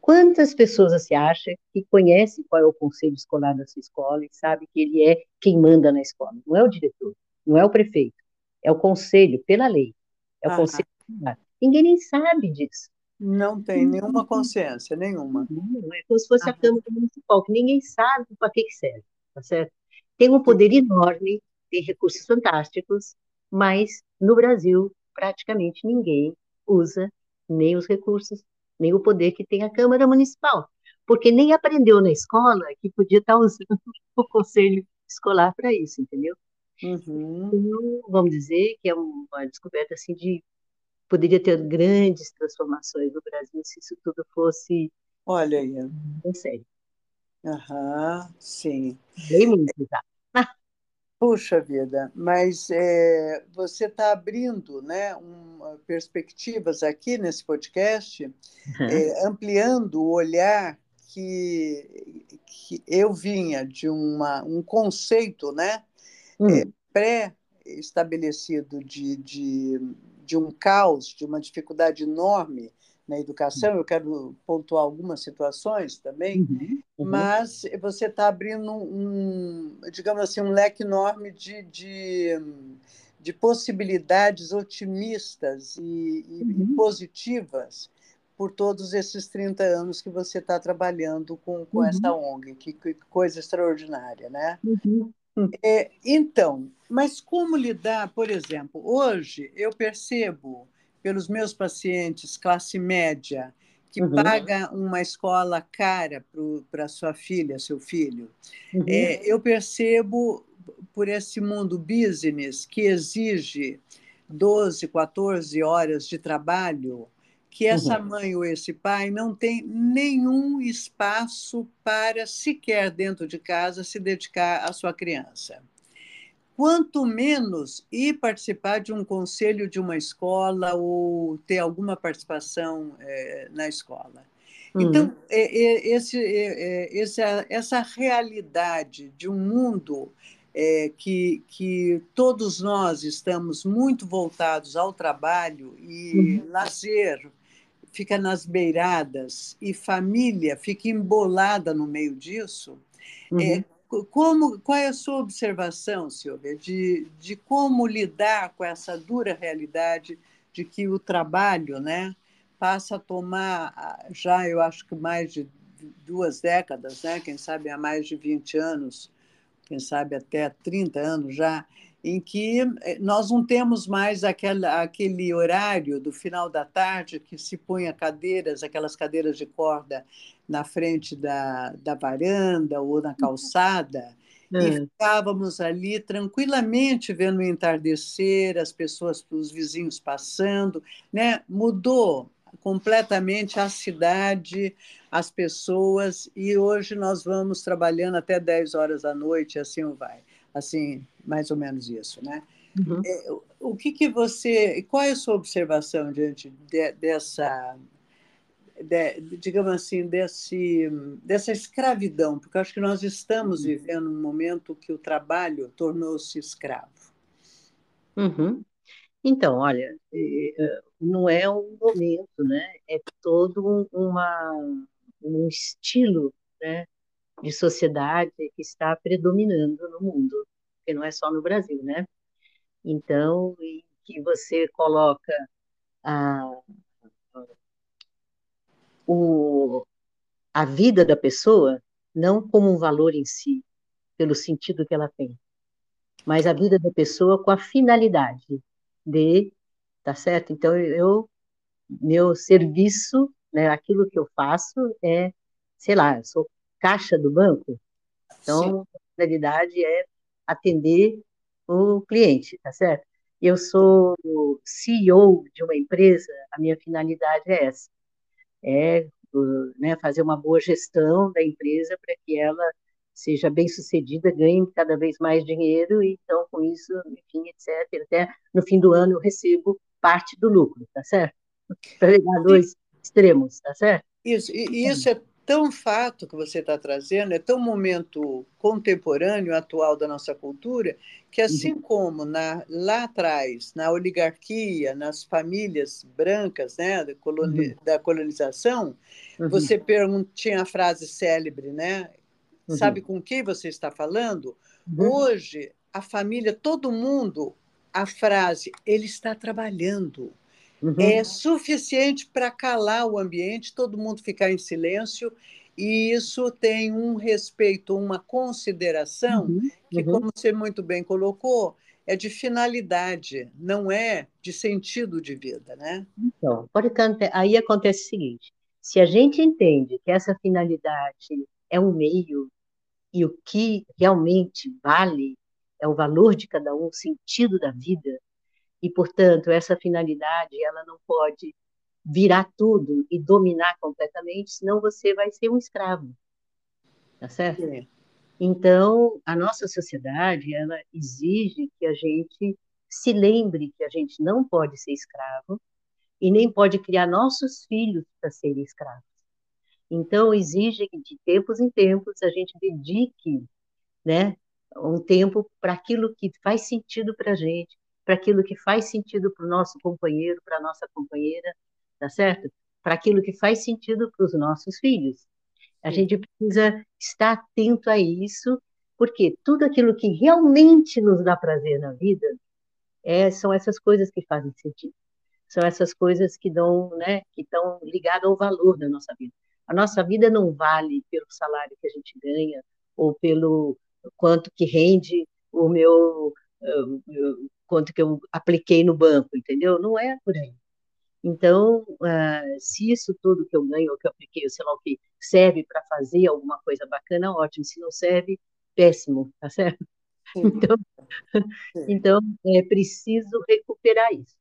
Quantas pessoas você acha que conhece qual é o conselho escolar da sua escola e sabe que ele é quem manda na escola? Não é o diretor, não é o prefeito, é o conselho, pela lei, é o conselho escolar. Ninguém nem sabe disso.
Não tem nenhuma consciência, nenhuma.
Não, é como se fosse ah. a Câmara Municipal, que ninguém sabe para que, que serve, tá certo? Tem um poder enorme, tem recursos fantásticos, mas no Brasil praticamente ninguém usa nem os recursos, nem o poder que tem a Câmara Municipal, porque nem aprendeu na escola que podia estar usando *laughs* o conselho escolar para isso, entendeu?
Uhum.
Então, vamos dizer que é uma descoberta assim de poderia ter grandes transformações no Brasil se isso tudo fosse.
Olha aí.
Em sério.
Aham, sim.
Bem muito, tá? *laughs*
Puxa vida, mas é, você está abrindo né, um, perspectivas aqui nesse podcast, uhum. é, ampliando o olhar que, que eu vinha de uma, um conceito né, uhum. é, pré-estabelecido de, de de um caos, de uma dificuldade enorme na educação. Eu quero pontuar algumas situações também, uhum, uhum. mas você está abrindo um, digamos assim, um leque enorme de, de, de possibilidades otimistas e, uhum. e, positivas por todos esses 30 anos que você está trabalhando com, com essa uhum. ONG. Que, que, coisa extraordinária, né?
Uhum.
É, então, mas como lidar, por exemplo, hoje eu percebo pelos meus pacientes classe média que uhum. paga uma escola cara para sua filha, seu filho, uhum. é, eu percebo por esse mundo business que exige 12, 14 horas de trabalho, que essa uhum. mãe ou esse pai não tem nenhum espaço para sequer dentro de casa se dedicar à sua criança. Quanto menos ir participar de um conselho de uma escola ou ter alguma participação é, na escola. Então, uhum. é, é, esse, é, essa, essa realidade de um mundo é, que, que todos nós estamos muito voltados ao trabalho e uhum. lazer fica nas beiradas e família fica embolada no meio disso. É, uhum. É, como, qual é a sua observação, Silvia, de, de como lidar com essa dura realidade de que o trabalho né, passa a tomar, já eu acho que mais de duas décadas, né, quem sabe há mais de 20 anos, quem sabe até 30 anos já, em que eh, nós não temos mais aquela, aquele horário do final da tarde que se põe cadeiras, aquelas cadeiras de corda na frente da, da varanda ou na calçada, é. e ficávamos ali tranquilamente vendo o entardecer, as pessoas, os vizinhos passando, né? Mudou completamente a cidade, as pessoas, e hoje nós vamos trabalhando até 10 horas da noite, assim vai. Assim, mais ou menos isso, né? Uhum. É, o que, que você. Qual é a sua observação diante de, dessa. De, digamos assim, desse, dessa escravidão? Porque eu acho que nós estamos uhum. vivendo um momento que o trabalho tornou-se escravo.
Uhum. Então, olha, é, não é um momento, né? É todo uma, um estilo, né? de sociedade que está predominando no mundo, porque não é só no Brasil, né? Então, que você coloca a, o, a vida da pessoa não como um valor em si, pelo sentido que ela tem, mas a vida da pessoa com a finalidade de, tá certo? Então eu meu serviço, né, aquilo que eu faço é, sei lá, eu sou caixa do banco, então Sim. a finalidade é atender o cliente, tá certo? Eu sou CEO de uma empresa, a minha finalidade é essa, é né, fazer uma boa gestão da empresa para que ela seja bem sucedida, ganhe cada vez mais dinheiro, e então com isso, enfim, etc. Até no fim do ano eu recebo parte do lucro, tá certo? Para pegar dois extremos, tá certo?
Isso, e isso é tão fato que você está trazendo, é tão momento contemporâneo, atual da nossa cultura, que assim uhum. como na, lá atrás, na oligarquia, nas famílias brancas né, da, coloni, uhum. da colonização, uhum. você tinha a frase célebre, né? Uhum. Sabe com quem você está falando? Uhum. Hoje, a família, todo mundo, a frase, ele está trabalhando uhum. é suficiente para calar o ambiente, todo mundo ficar em silêncio, e isso tem um respeito, uma consideração, uhum. que, uhum. como você muito bem colocou, é de finalidade, não é de sentido de vida, né?
Então, pode aí acontece o seguinte: se a gente entende que essa finalidade é um meio e o que realmente vale é o valor de cada um, o sentido da vida, e, portanto, essa finalidade ela não pode virar tudo e dominar completamente, senão você vai ser um escravo. Tá certo? É. Então, a nossa sociedade, ela exige que a gente se lembre que a gente não pode ser escravo e nem pode criar nossos filhos para serem escravos. Então, exige que de tempos em tempos a gente dedique, né, um tempo para aquilo que faz sentido para a gente, para aquilo que faz sentido para o nosso companheiro, para a nossa companheira, tá certo? Para aquilo que faz sentido para os nossos filhos. A gente precisa estar atento a isso, porque tudo aquilo que realmente nos dá prazer na vida é, são essas coisas que fazem sentido. São essas coisas que dão, né, que estão ligadas ao valor da nossa vida. A nossa vida não vale pelo salário que a gente ganha ou pelo quanto que rende o meu, uh, quanto que eu apliquei no banco, entendeu? Não é por aí. Então, uh, se isso tudo que eu ganho, ou que eu apliquei, sei lá o que, serve para fazer alguma coisa bacana, ótimo. Se não serve, péssimo, tá certo? Sim. *laughs* Então, Sim. então é preciso recuperar isso.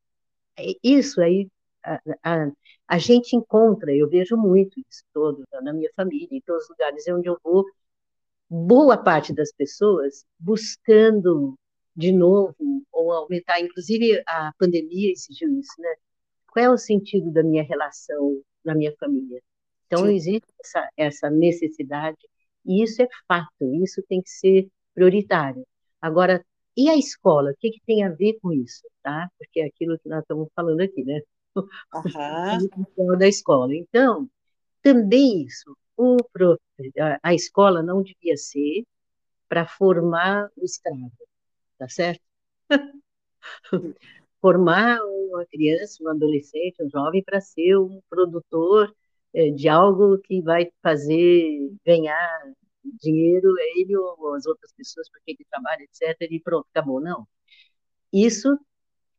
Isso aí, a, a, a, gente encontra, eu vejo muito isso todo na minha família, em todos os lugares onde eu vou, boa parte das pessoas buscando de novo, ou aumentar, inclusive a pandemia exigiu isso, né? Qual é o sentido da minha relação na minha família? Então, Sim. existe essa, essa necessidade, e isso é fato, isso tem que ser prioritário. Agora, e a escola? O que, que tem a ver com isso? Tá? Porque é aquilo que nós estamos falando aqui, né? Uhum. *laughs* da escola. Então, também isso, o, a escola não devia ser para formar o escravo, tá certo? *laughs* formar uma criança, um adolescente, um jovem para ser um produtor é, de algo que vai fazer ganhar dinheiro ele ou as outras pessoas porque ele trabalha, etc. E pronto, acabou. Não. Isso,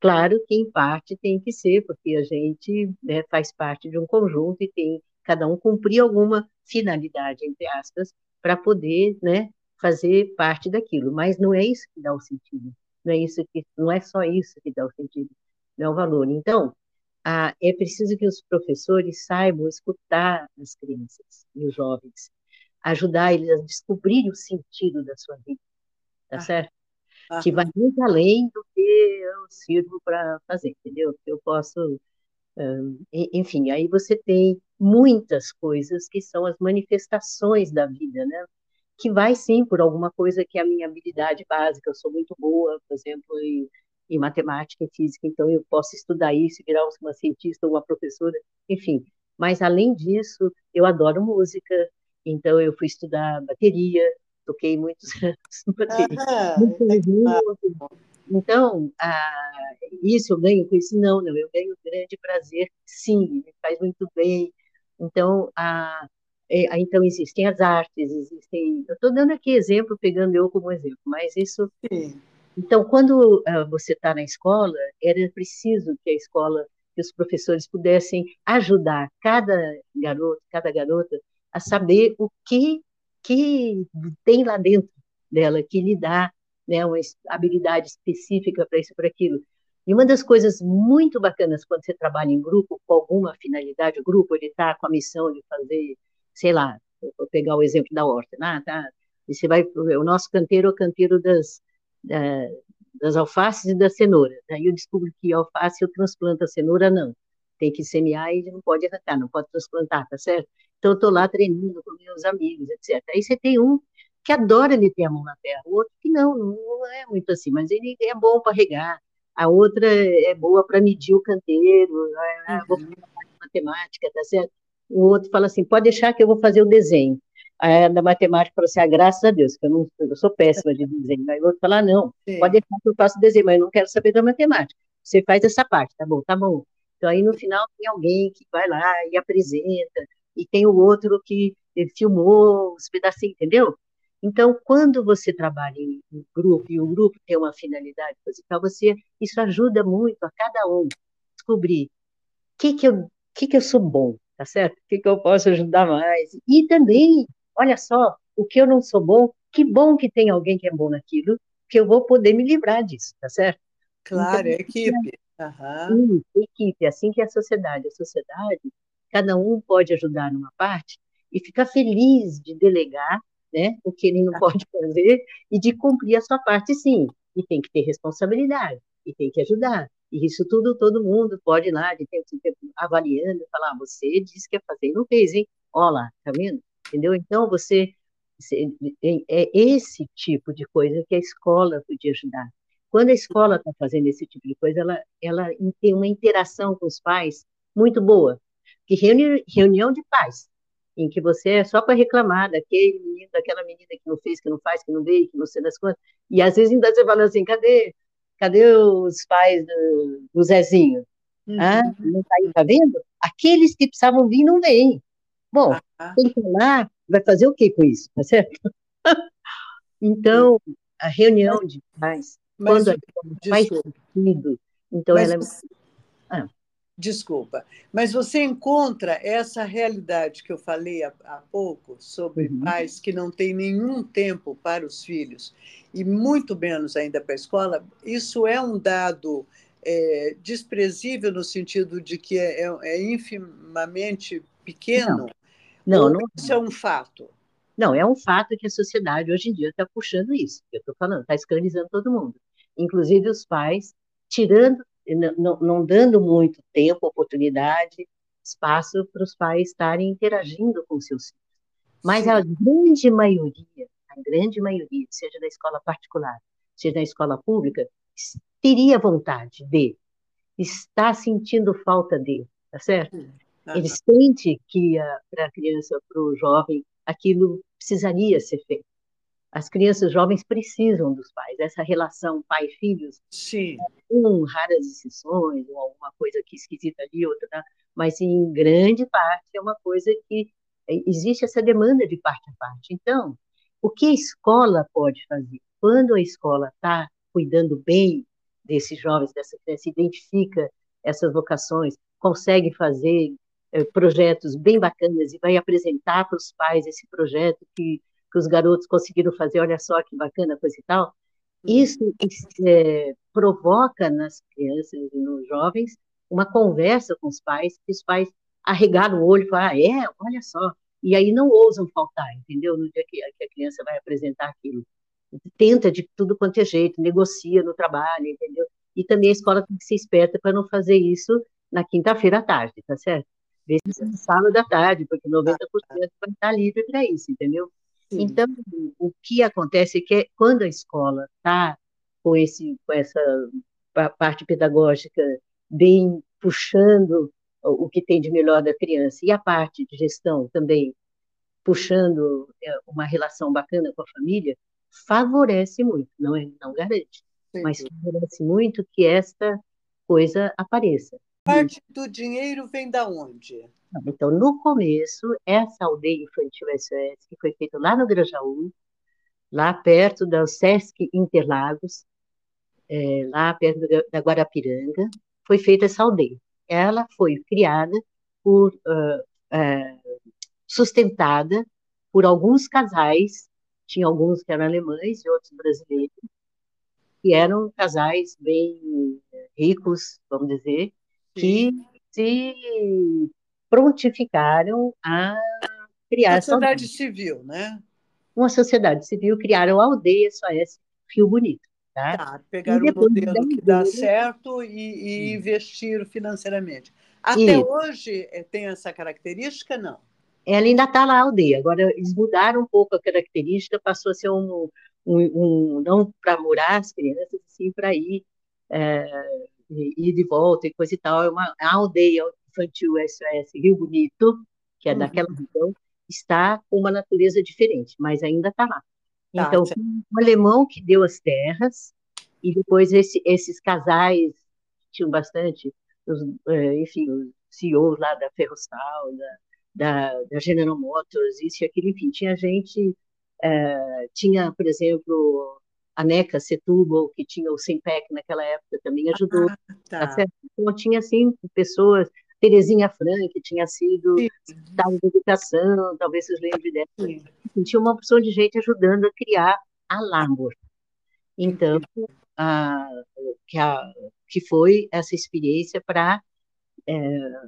claro que em parte tem que ser, porque a gente né, faz parte de um conjunto e tem cada um cumprir alguma finalidade, entre aspas, para poder né, fazer parte daquilo. Mas não é isso que dá o sentido. Não é isso que não é só isso que dá o sentido, não é o valor. Então, ah, é preciso que os professores saibam escutar as crianças e os jovens ajudar eles a descobrir o sentido da sua vida, tá ah. certo? Ah. Que vai muito além do que eu sirvo para fazer, entendeu? Que eu posso, um, enfim, aí você tem muitas coisas que são as manifestações da vida, né? Que vai sim por alguma coisa que é a minha habilidade básica, eu sou muito boa, por exemplo, em, em matemática e física, então eu posso estudar isso, virar uma cientista ou uma professora, enfim. Mas além disso, eu adoro música, então, eu fui estudar bateria, toquei muitos *laughs* anos bateria. Ah, então, ah, isso eu ganho com isso? Não, não, eu ganho grande prazer, sim, me faz muito bem. Então, ah, é, então existem as artes, existem. Eu estou dando aqui exemplo, pegando eu como exemplo, mas isso. Sim. Então, quando ah, você está na escola, era preciso que a escola, que os professores pudessem ajudar cada garoto, cada garota a saber o que, que tem lá dentro dela, que lhe dá né, uma habilidade específica para isso, para aquilo. E uma das coisas muito bacanas quando você trabalha em grupo, com alguma finalidade, o grupo ele está com a missão de fazer, sei lá, vou pegar o exemplo da horta, ah, tá, e você vai, o nosso canteiro é o canteiro das, das alfaces e das cenouras. Aí eu descubro que alface eu transplanto a cenoura, não. Tem que semear e não pode arrancar, não pode transplantar, tá certo? Então, eu estou lá treinando com meus amigos, etc. Aí você tem um que adora meter a mão na terra, o outro que não, não é muito assim, mas ele é bom para regar. A outra é boa para medir o canteiro, ah, vou fazer matemática, tá certo? O outro fala assim, pode deixar que eu vou fazer o desenho. Aí, da matemática fala assim, ah, graças a Deus, que eu, não, eu sou péssima de desenho. Aí o outro fala, não, Sim. pode deixar que eu faça o desenho, mas eu não quero saber da matemática. Você faz essa parte, tá bom, tá bom. Então aí no final tem alguém que vai lá e apresenta, e tem o outro que filmou os pedacinhos, entendeu? Então, quando você trabalha em grupo e o grupo tem uma finalidade musical, você isso ajuda muito a cada um descobrir o que que eu que que eu sou bom, tá certo? O que que eu posso ajudar mais? E também, olha só, o que eu não sou bom, que bom que tem alguém que é bom naquilo, que eu vou poder me livrar disso, tá certo?
Claro, então, é equipe.
Uhum. equipe, assim que é a sociedade. A sociedade cada um pode ajudar numa parte e ficar feliz de delegar né, o que ele não tá. pode fazer e de cumprir a sua parte, sim. E tem que ter responsabilidade, e tem que ajudar. E isso tudo, todo mundo pode ir lá, de tempo em tempo, avaliando, falar, ah, você disse que ia fazer e não fez, hein? Olha lá, tá vendo? Entendeu? Então, você, é, é esse tipo de coisa que a escola podia ajudar. Quando a escola está fazendo esse tipo de coisa, ela, ela tem uma interação com os pais muito boa que reuni, reunião de pais, em que você é só para reclamar daquele menino, daquela menina que não fez, que não faz, que não veio, que não sei das contas, e às vezes ainda você fala assim, cadê, cadê os pais do, do Zezinho? Uhum. Ah, não tá aí, tá vendo? Aqueles que precisavam vir não vêm. Bom, ah. tem que ir lá, vai fazer o que com isso, tá certo? *laughs* Então, a reunião de pais,
Mas,
quando a faz
desculpa,
sentido, então
mas
ela é.
Desculpa, mas você encontra essa realidade que eu falei há, há pouco sobre
Uhum.
pais que não têm nenhum tempo para os filhos e muito menos ainda para a escola. Isso é um dado é, desprezível no sentido de que é, é- é infimamente pequeno.
não,
ou
não,
isso é um fato.
não, é um fato que a sociedade hoje em dia está puxando isso, que eu estou falando, está escravizando todo mundo. Inclusive os pais, tirando, não, não- dando muito tempo, oportunidade, espaço para os pais estarem interagindo com seus filhos. Mas
Sim.
a grande maioria, a grande maioria, seja da escola particular, seja da escola pública, teria vontade de, está sentindo falta de, tá certo? Ele sente que para a criança, para o jovem, aquilo precisaria ser feito. As crianças jovens precisam dos pais, essa relação pai-filhos,
Sim,
com raras exceções, ou alguma coisa aqui esquisita ali, outra, lá, mas em grande parte é uma coisa que é, existe essa demanda de parte a parte. Então, o que a escola pode fazer? Quando a escola está cuidando bem desses jovens, dessa criança, identifica essas vocações, consegue fazer eh, projetos bem bacanas e vai apresentar para os pais esse projeto que, que os garotos conseguiram fazer, olha só que bacana, coisa e tal, isso é, provoca nas crianças e nos jovens uma conversa com os pais, que os pais arregaram o olho e falam, ah, é, olha só. E aí não ousam faltar, entendeu? No dia que, a criança vai apresentar aquilo. Tenta de tudo quanto é jeito, negocia no trabalho, entendeu? E também a escola tem que ser esperta para não fazer isso na quinta-feira à tarde, tá certo? Vê se é no sábado da tarde, porque 90% vai estar livre para isso, entendeu?
Sim.
Então, o que acontece é que quando a escola está com, esse, com essa pa- parte pedagógica bem puxando o que tem de melhor da criança e a parte de gestão também puxando é, uma relação bacana com a família, favorece muito, não, é, não garante,
Sem
mas favorece muito que esta coisa apareça.
Parte do dinheiro vem da onde?
Então, no começo, essa aldeia infantil SOS, que foi feita lá no Grajaú, lá perto da Sesc Interlagos, é, lá perto da- Guarapiranga, foi feita essa aldeia. Ela foi criada por, ah, ah, sustentada por alguns casais, tinha alguns que eram alemães e outros brasileiros, que eram casais bem ricos, vamos dizer, que se prontificaram a criar aldeia.
Sociedade civil, né?
Uma sociedade civil criaram a aldeia SOS Rio Bonito, tá?
Tá, pegaram
depois
modelo que dá certo e, e investiram financeiramente. Até
Isso.
hoje eh, tem essa característica, não?
Ela ainda está lá, a aldeia. Agora, eles mudaram um pouco a característica, passou a ser um, um, um- não para morar as crianças, sim para ir, é, ir de volta e coisa e tal. É uma a aldeia infantil SOS Rio Bonito, que é
Uhum.
daquela região, está com uma natureza diferente, mas ainda está lá.
Tá,
Então,
certo.
um alemão que deu as terras, e depois esse- esses casais, tinham bastante, os, eh, enfim, os CEOs lá da Ferrostal, da, da, da General Motors, isso e aquilo, enfim, tinha gente, eh, tinha, por exemplo, a NECA Setúbal, que tinha o Sempec naquela época, também ajudou, tá
Tá.
certo? Então, tinha, assim, pessoas, Terezinha Frank tinha sido de educação, talvez vocês lembrem dela,
Sim.
Enfim, tinha uma opção de gente ajudando a criar a Labor. Então, a, que, a, que foi essa experiência para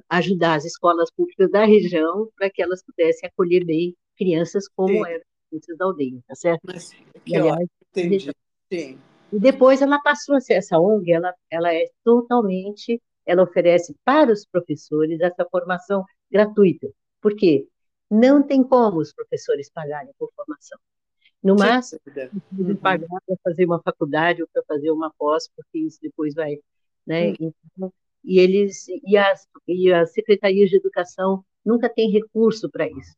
ajudar as escolas públicas da região para que elas pudessem acolher bem crianças como
Sim.
eram as crianças da aldeia, tá certo?
Mas
E, aliás,
entendi. Sim.
e depois ela passou a ser essa ONG, ela, ela é totalmente, ela oferece para os professores essa formação gratuita. Por quê? Não tem como os professores pagarem por formação. No
Sem
máximo,
Uhum.
pagar para fazer uma faculdade ou para fazer uma pós, porque isso depois vai, né?
Hum.
Então, e eles e as e as secretarias de educação nunca têm recurso para isso.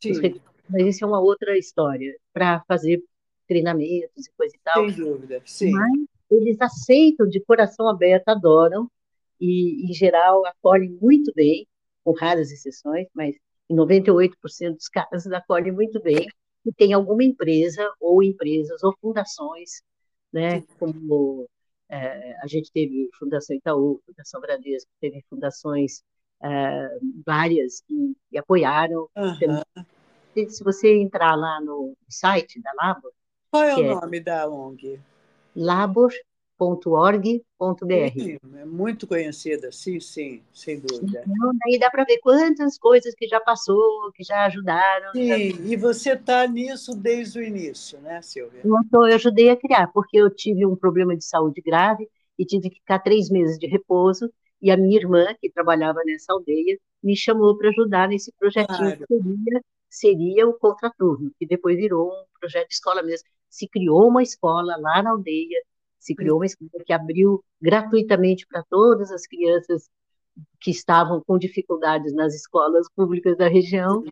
Sim,
mas isso é uma outra história para fazer treinamentos e coisa e tal.
sem dúvida. Sim.
Mas eles aceitam de coração aberto, adoram e, em geral, acolhem muito bem, com raras exceções, mas em 98% dos casos acolhem muito bem que tem alguma empresa ou empresas ou fundações, né, como é, a gente teve Fundação Itaú, Fundação Bradesco, teve fundações é, várias que, que apoiaram.
Uhum.
Se você entrar lá no site da Labor...
Qual é o é nome da ONG?
Labor www.ufsc.org.br.
É muito conhecida, sim, sim, sem dúvida.
Então, daí dá para ver quantas coisas que já passou, que já ajudaram.
Sim,
já...
e você está nisso desde o início, né, Silvia?
Então, eu ajudei a criar, porque eu tive um problema de saúde grave e tive que ficar três meses de repouso, e a minha irmã, que trabalhava nessa aldeia, me chamou para ajudar nesse projetinho claro. que seria, seria o contraturno, que depois virou um projeto de escola mesmo. Se criou uma escola lá na aldeia, se criou uma escola que abriu gratuitamente para todas as crianças que estavam com dificuldades nas escolas públicas da região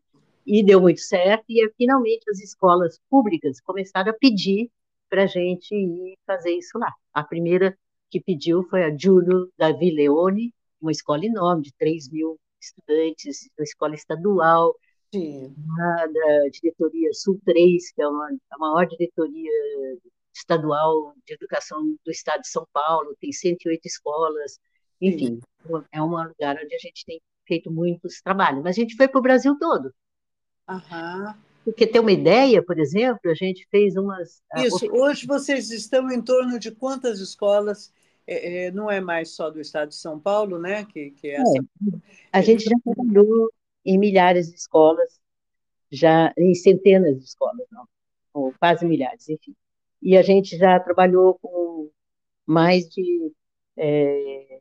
e deu muito certo. E finalmente as escolas públicas começaram a pedir para gente ir fazer isso lá. A primeira que pediu foi a Júlio Davi Leone, uma escola enorme de 3 mil estudantes, uma escola estadual,
Sim.
da diretoria Sul 3, que é uma, a maior diretoria estadual de educação do estado de São Paulo, tem 108 escolas, enfim, Sim. é um lugar onde a gente tem feito muitos trabalhos. Mas a gente foi para o Brasil todo.
Uhum.
Porque ter uma ideia, por exemplo, a gente fez umas.
Isso, hoje vocês estão em torno de quantas escolas? É, é, não é mais só do estado de São Paulo, né? Que, que é essa...
É, a gente já trabalhou em milhares de escolas, já em centenas de escolas, não, ou quase milhares, enfim e a gente já trabalhou com mais de é,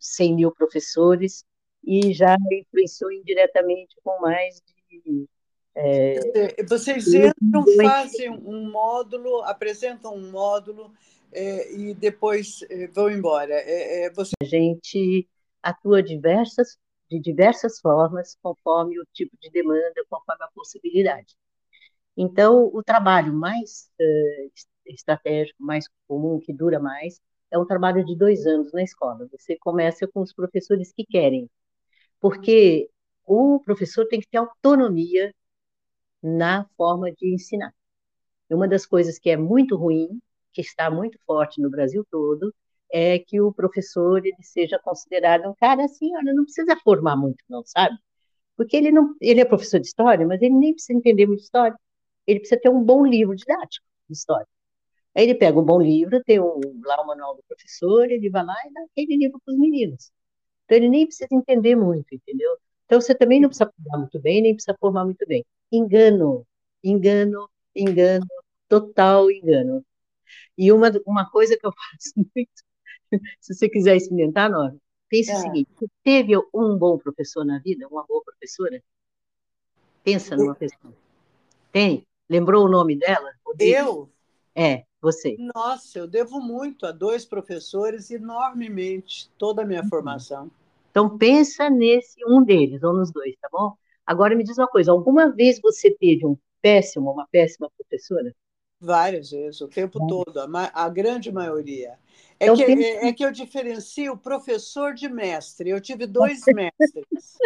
100 mil professores e já influenciou indiretamente com mais de.
É, Vocês entram, fazem um módulo, apresentam um módulo é, e depois é, vão embora. É, é, você...
A gente atua diversas, de diversas formas, conforme o tipo de demanda, conforme a possibilidade. Então, o trabalho mais uh, estratégico, mais comum, que dura mais, é um trabalho de dois anos na escola. Você começa com os professores que querem, porque o professor tem que ter autonomia na forma de ensinar. Uma das coisas que é muito ruim, que está muito forte no Brasil todo, é que o professor ele seja considerado um cara assim, olha, não precisa formar muito, não, sabe? Porque ele não, ele é professor de história, mas ele nem precisa entender muito história ele precisa ter um bom livro didático de história. Aí ele pega um bom livro, tem um, lá o manual do professor, ele vai lá e dá aquele livro para os meninos. Então ele nem precisa entender muito, entendeu? Então você também não precisa formar muito bem, nem precisa formar muito bem. Engano, engano, engano, total engano. E uma, uma coisa que eu *laughs* faço muito, se você quiser experimentar, Nora, pense é. o seguinte: você teve um bom professor na vida, uma boa professora? Pensa numa pessoa. Tem? Lembrou o nome dela?
Eu?
É, você.
Nossa, eu devo muito a dois professores, enormemente, toda a minha uhum. formação.
Então, pensa nesse um deles, ou nos dois, tá bom? Agora me diz uma coisa: alguma vez você teve um péssimo, uma péssima professora?
Várias vezes, o tempo é. todo, a, a, grande maioria. É, então, que, pensa... é, é, que eu diferencio professor de mestre. Eu tive *laughs* dois mestres.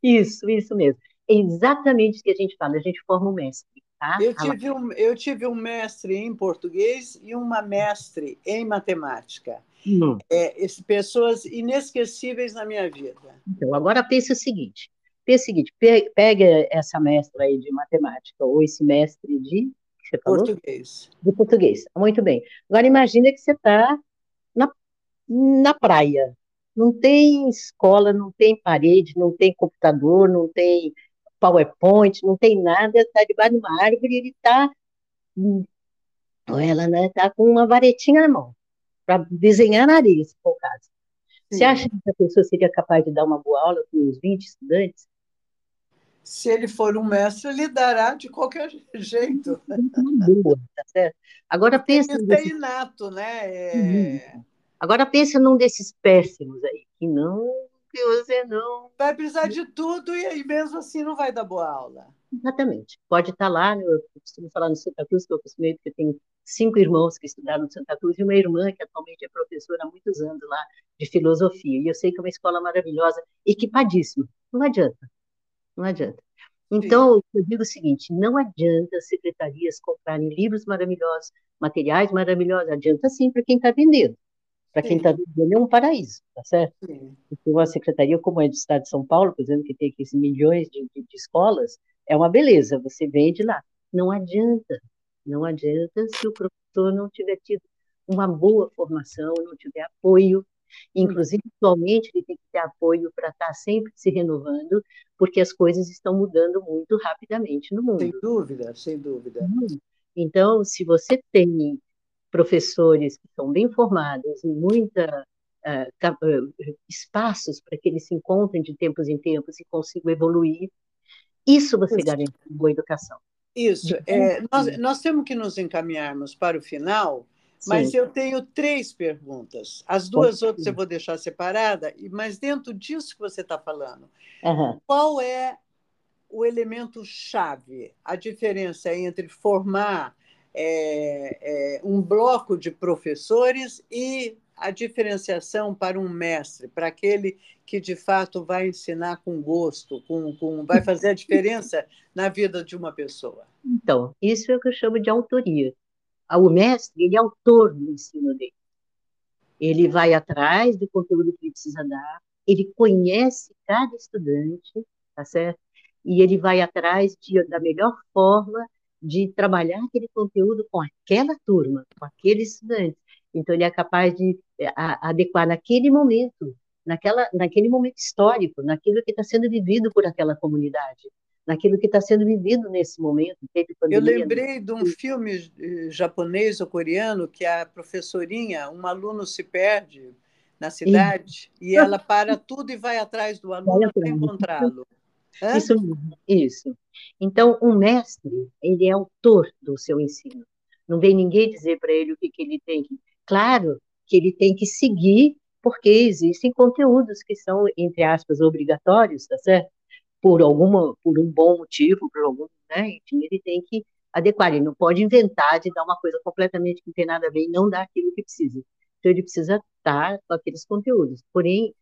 Isso, isso mesmo. É exatamente o que a gente fala, a gente forma um mestre. Tá?
Eu, tive um, eu tive um mestre em português e uma mestre em matemática. Hum. É, pessoas inesquecíveis na minha vida.
Então, agora pense o seguinte: pense o seguinte, pega essa mestra aí de matemática, ou esse mestre de
português.
De português. Muito bem. Agora imagina que você está na, na praia. Não tem escola, não tem parede, não tem computador, não tem PowerPoint, não tem nada, está debaixo de uma árvore e ele está. Hum, ela está né, tá com uma varetinha na mão, para desenhar nariz, se for o caso. Sim. Você acha que essa pessoa seria capaz de dar uma boa aula com uns 20 estudantes?
Se ele for um mestre, ele dará de qualquer *laughs* jeito.
Boa, tá certo? Agora pensa.
Isso é inato, né? É...
Uhum. Agora pensa num desses péssimos aí, que não você não.
Vai precisar de tudo e aí mesmo assim não vai dar boa aula.
Exatamente. Pode estar lá, né? eu costumo falar no Santa Cruz, que eu acostumei, porque tem cinco irmãos que estudaram no Santa Cruz e uma irmã que atualmente é professora há muitos anos lá de filosofia. E eu sei que é uma escola maravilhosa, equipadíssima. Não adianta. Não adianta. Então, Sim. eu digo o seguinte: não adianta as secretarias comprarem livros maravilhosos, materiais maravilhosos, adianta sim para quem está vendendo. Para quem está vendendo é um paraíso, tá certo? Sim. Porque uma secretaria como a do Estado de São Paulo, por exemplo, que tem aqui milhões de, de, de escolas, é uma beleza, você vende lá. Não adianta, não adianta se o professor não tiver tido uma boa formação, não tiver apoio. Inclusive, atualmente, ele tem que ter apoio para estar tá sempre se renovando, porque as coisas estão mudando muito rapidamente no mundo.
Sem dúvida, sem dúvida.
Então, se você tem professores que são bem formados e muita uh, espaços para que eles se encontrem de tempos em tempos e consigam evoluir, isso você isso. garante boa educação.
Isso. É, nós, nós temos que nos encaminharmos para o final, mas Sim. eu tenho três perguntas. As duas outras eu vou deixar separada, mas dentro disso que você está falando, uhum. qual é o elemento chave, a diferença entre formar é, é, um bloco de professores e a diferenciação para um mestre, para aquele que de fato vai ensinar com gosto, com, com, vai fazer a diferença *laughs* na vida de uma pessoa?
Então, isso é o que eu chamo de autoria. O mestre, ele é autor do ensino dele. Ele vai atrás do conteúdo que ele precisa dar, ele conhece cada estudante, tá certo? E ele vai atrás de, da melhor forma de trabalhar aquele conteúdo com aquela turma, com aquele estudante. Então, ele é capaz de é, adequar naquele momento, naquela, naquele momento histórico, naquilo que está sendo vivido por aquela comunidade, naquilo que está sendo vivido nesse momento.
Eu lembrei de um filme eh, japonês ou coreano que a professorinha, um aluno se perde na cidade e, e ela para tudo e vai atrás do aluno para encontrá-lo.
Isso isso. Então, um mestre, ele é autor do seu ensino. Não vem ninguém dizer para ele o que, que ele tem que. Claro que ele tem que seguir, porque existem conteúdos que são, entre aspas, obrigatórios, tá certo? Por alguma, por um bom motivo, por algum, né? Ele tem que adequar. Ele não pode inventar de dar uma coisa completamente que não tem nada a ver e não dar aquilo que precisa. Então, ele precisa estar com aqueles conteúdos. Porém,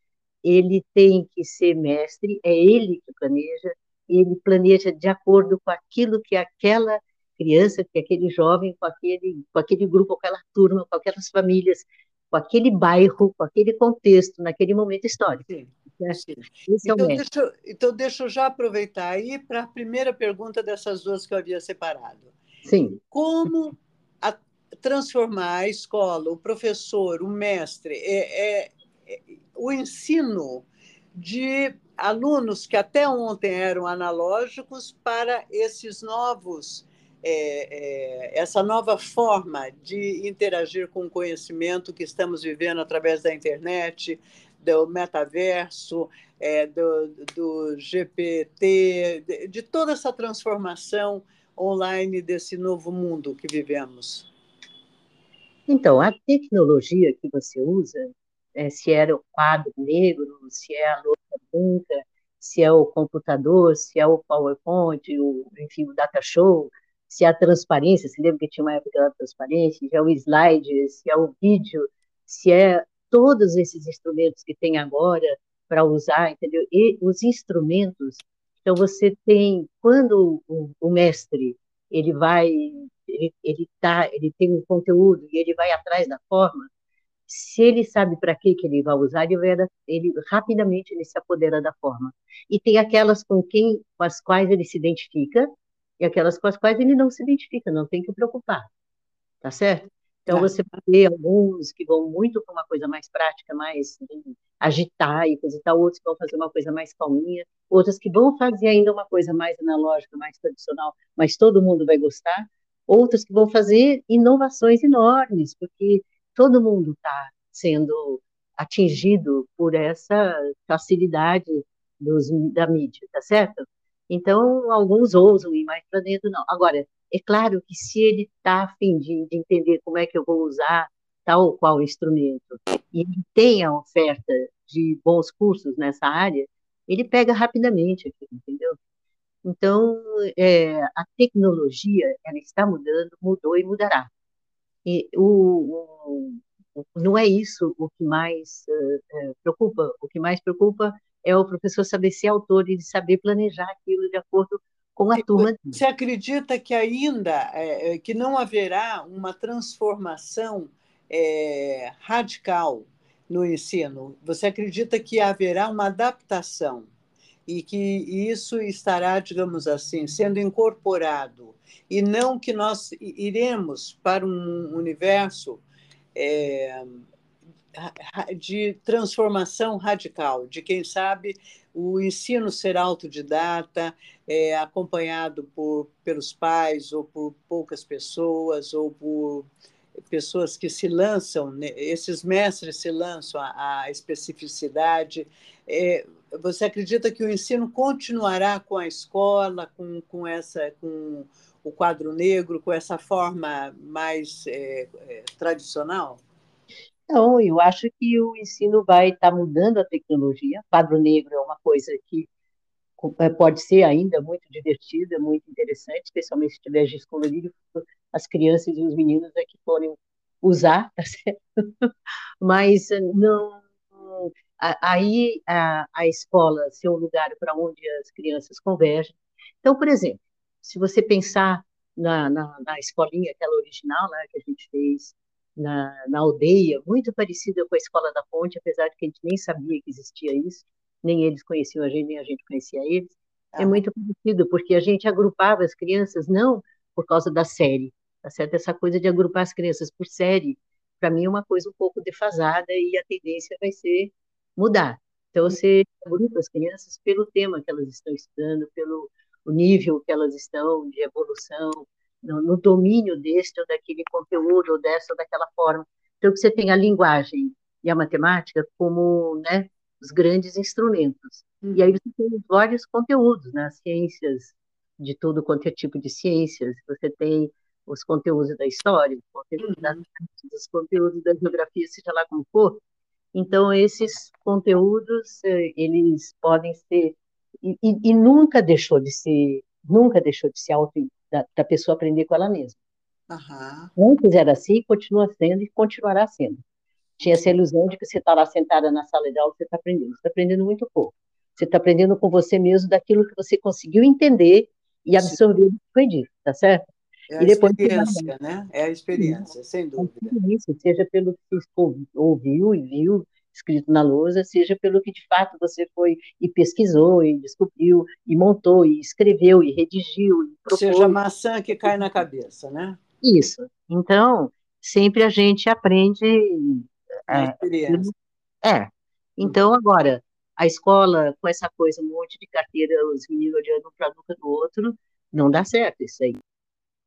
ele tem que ser mestre, é ele que planeja, ele planeja de acordo com aquilo que aquela criança, que aquele jovem, com aquele, com aquele grupo, com aquela turma, com aquelas famílias, com aquele bairro, com aquele contexto, naquele momento histórico. Sim,
sim. É então, deixa, então, deixa eu já aproveitar aí para a primeira pergunta dessas duas que eu havia separado.
Sim.
Como a, transformar a escola, o professor, o mestre, é, é o ensino de alunos que até ontem eram analógicos para esses novos é, é, essa nova forma de interagir com o conhecimento que estamos vivendo através da internet, do metaverso, é, do, do, GPT, de, de toda essa transformação online desse novo mundo que vivemos?
Então, a tecnologia que você usa é, se era o quadro negro, se é a louça branca, se é o computador, se é o PowerPoint, o, enfim, o data show, se é a transparência, se lembra que tinha uma época da transparência, se é o slide, se é o vídeo, se é todos esses instrumentos que tem agora para usar, entendeu? E os instrumentos, então você tem, quando o, o mestre, ele vai, ele, ele, tá, ele tem um conteúdo e ele vai atrás da forma, se ele sabe para que que ele vai usar, ele, vai, ele rapidamente ele se apodera da forma. E tem aquelas com quem, com as quais ele se identifica e aquelas com as quais ele não se identifica, não tem que preocupar, tá certo? Então você vai ter alguns que vão muito para uma coisa mais prática, mais agitar e coisa e tal, outros que vão fazer uma coisa mais calminha, outros que vão fazer ainda uma coisa mais analógica, mais tradicional, mas todo mundo vai gostar, outros que vão fazer inovações enormes, porque todo mundo está sendo atingido por essa facilidade dos, da mídia, tá certo? Então, alguns ousam ir mais para dentro, não. Agora, é claro que se ele está a fim de, de, entender como é que eu vou usar tal ou qual instrumento, e tem a oferta de bons cursos nessa área, ele pega rapidamente entendeu? Então, é, a tecnologia, ela está mudando, mudou e mudará. E o, o, não é isso o que mais uh, preocupa. O que mais preocupa é o professor saber ser autor e saber planejar aquilo de acordo com a turma.
Você acredita que ainda é, é, que não haverá uma transformação é, radical no ensino? Você acredita que haverá uma adaptação e que isso estará, digamos assim, sendo incorporado e não que nós iremos para um universo é, de transformação radical, de quem sabe o ensino ser autodidata, é, acompanhado por, pelos pais ou por poucas pessoas ou por pessoas que se lançam, né, esses mestres se lançam à, especificidade. É, você acredita que o ensino continuará com a escola, com, com, essa, com o quadro negro, com essa forma mais é, é, tradicional?
Não, eu acho que o ensino vai estar tá mudando a tecnologia. Quadro negro é uma coisa que é, pode ser ainda muito divertida, muito interessante, especialmente se tiver giz colorido, as crianças e os meninos é que podem usar, *laughs* tá certo? Mas não, aí a, a escola ser um lugar para onde as crianças convergem. Então, por exemplo, se você pensar na, na, na escolinha, aquela original né, que a gente fez na, na aldeia, muito parecida com a Escola da Ponte, apesar de que a gente nem sabia que existia isso, nem eles conheciam a gente, nem a gente conhecia eles. É muito parecido, porque a gente agrupava as crianças não por causa da série, tá certo? Essa coisa de agrupar as crianças por série, para mim é uma coisa um pouco defasada e a tendência vai ser mudar. Então, você agrupa as crianças pelo tema que elas estão estudando, pelo nível que elas estão de evolução, no, no domínio deste ou daquele conteúdo, ou dessa ou daquela forma. Então, que você tem a linguagem e a matemática como né, os grandes instrumentos. Uhum. E aí você tem vários conteúdos, né? ciências, de todo quanto é tipo de ciências, você tem os conteúdos da história, os conteúdos, uhum. das, os conteúdos da geografia, seja lá como for. Então, esses conteúdos, eh, eles podem ser, e, e, e nunca deixou de ser, nunca deixou de ser auto, da, da pessoa aprender com ela mesma. Uhum. Antes era assim, continua sendo e continuará sendo. Tinha essa ilusão de que você está lá sentada na sala de aula, você está aprendendo. Você está aprendendo muito pouco. Você está aprendendo com você mesmo daquilo que você conseguiu entender e absorver o que foi dito, tá certo?
É a e depois experiência, né? É a experiência, sem dúvida.
Isso, seja pelo que você ouviu e viu, escrito na lousa, seja pelo que de fato você foi e pesquisou e descobriu e montou e escreveu e redigiu. E
propôs. Seja a maçã que cai na cabeça, né?
Isso. Então, sempre a gente aprende.
A é, experiência.
É. Então, agora, a escola, com essa coisa, um monte de carteira, os meninos olhando para a nuca do outro, não dá certo isso aí.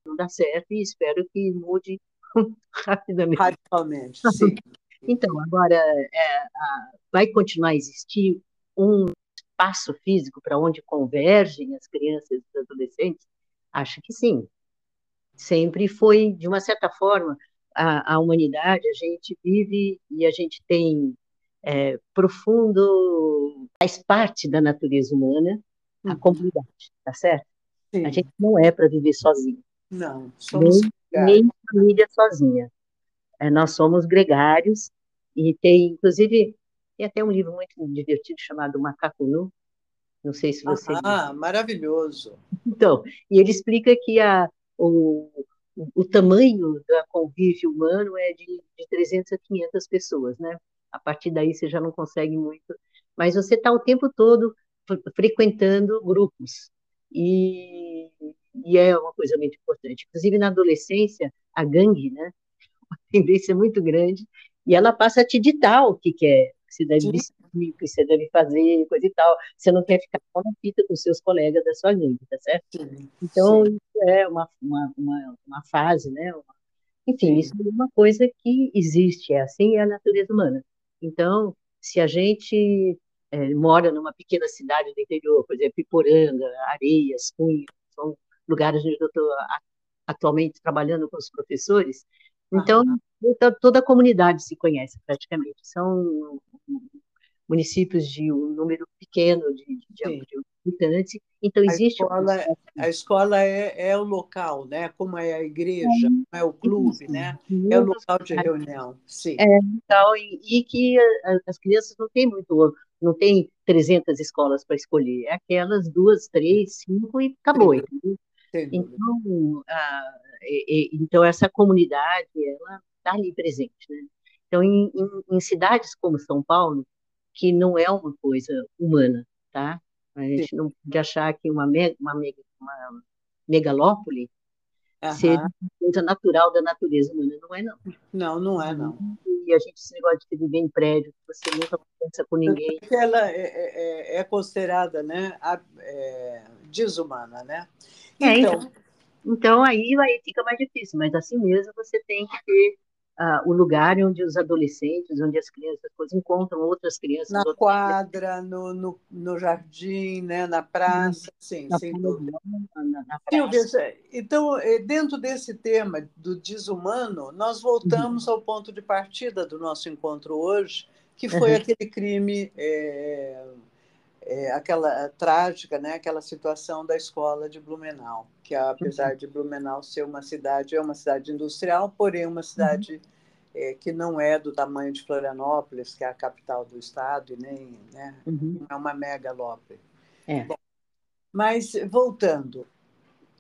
Não dá certo e espero que mude *laughs* rapidamente.
Radicalmente, sim. *laughs*
Então, agora, é, a, vai continuar a existir um espaço físico para onde convergem as crianças e os adolescentes? Acho que sim. Sempre foi, de uma certa forma, a, a humanidade, a gente vive e a gente tem é, profundo, faz parte da natureza humana, a uhum. comunidade, tá certo? Sim. A gente não é para viver sozinho.
Não, somos
nem, nem família sozinha. É, nós somos gregários, e tem, inclusive, tem até um livro muito divertido chamado Macaco Nu, não sei se você...
Ah, maravilhoso!
Então, e ele explica que a, o, o tamanho do convívio humano é de, de 300 a 500 pessoas, né? A partir daí você já não consegue muito, mas você está o tempo todo frequentando grupos, e, e é uma coisa muito importante. Inclusive, na adolescência, a gangue, né? *laughs* Uma tendência muito grande e ela passa a te ditar o que, que é, que você deve vestir, o que você deve fazer, coisa e tal. Você não quer ficar com a fita com seus colegas da sua gangue, tá certo? Sim, então, sim. isso é uma, uma, uma, uma fase, né? Uma, enfim, sim. isso é uma coisa que existe, é assim, é a natureza humana. Então, se a gente é, mora numa pequena cidade do interior, por exemplo, Iporanga, Areias, Cunha, são lugares onde eu estou atualmente trabalhando com os professores, então, toda a comunidade se conhece praticamente. São municípios de um número pequeno de, de, de habitantes. Então, existe.
A escola, a escola é, é, o local, né? como é a igreja, é, é o clube, isso, né? é o local de reunião. Sim.
É, então, e, e que as crianças não têm muito não tem 300 escolas para escolher, é aquelas duas, três, cinco e acabou. Então, a, e, e, então, essa comunidade, ela está ali presente. Né? Então, em, em, em, cidades como São Paulo, que não é uma coisa humana, tá? A gente Sim. não pode achar que uma, me, uma, uma megalópole uhum. seja uma coisa natural da natureza humana. Não é, não.
Não, não é, não.
E a gente, esse negócio de viver em prédio, você nunca conversa com ninguém.
Porque ela é, é, é, é considerada né, é, desumana, né?
É, então, então, então aí, aí fica mais difícil, mas assim mesmo você tem que ter o lugar onde os adolescentes, onde as crianças coisas, encontram outras crianças.
Na
outras
quadra, no, no, no, jardim, né, na praça, sim, na sem dúvida. Na, na praça. então, eh, dentro desse tema do desumano, nós voltamos uhum. ao ponto de partida do nosso encontro hoje, que foi uhum. aquele crime. É, é, aquela trágica, né, aquela situação da escola de Blumenau, que apesar de Blumenau ser uma cidade, é uma cidade industrial, porém uma cidade uhum. é, que não é do tamanho de Florianópolis, que é a capital do estado, e nem né, uhum. é uma megalópole. É. Bom, mas voltando,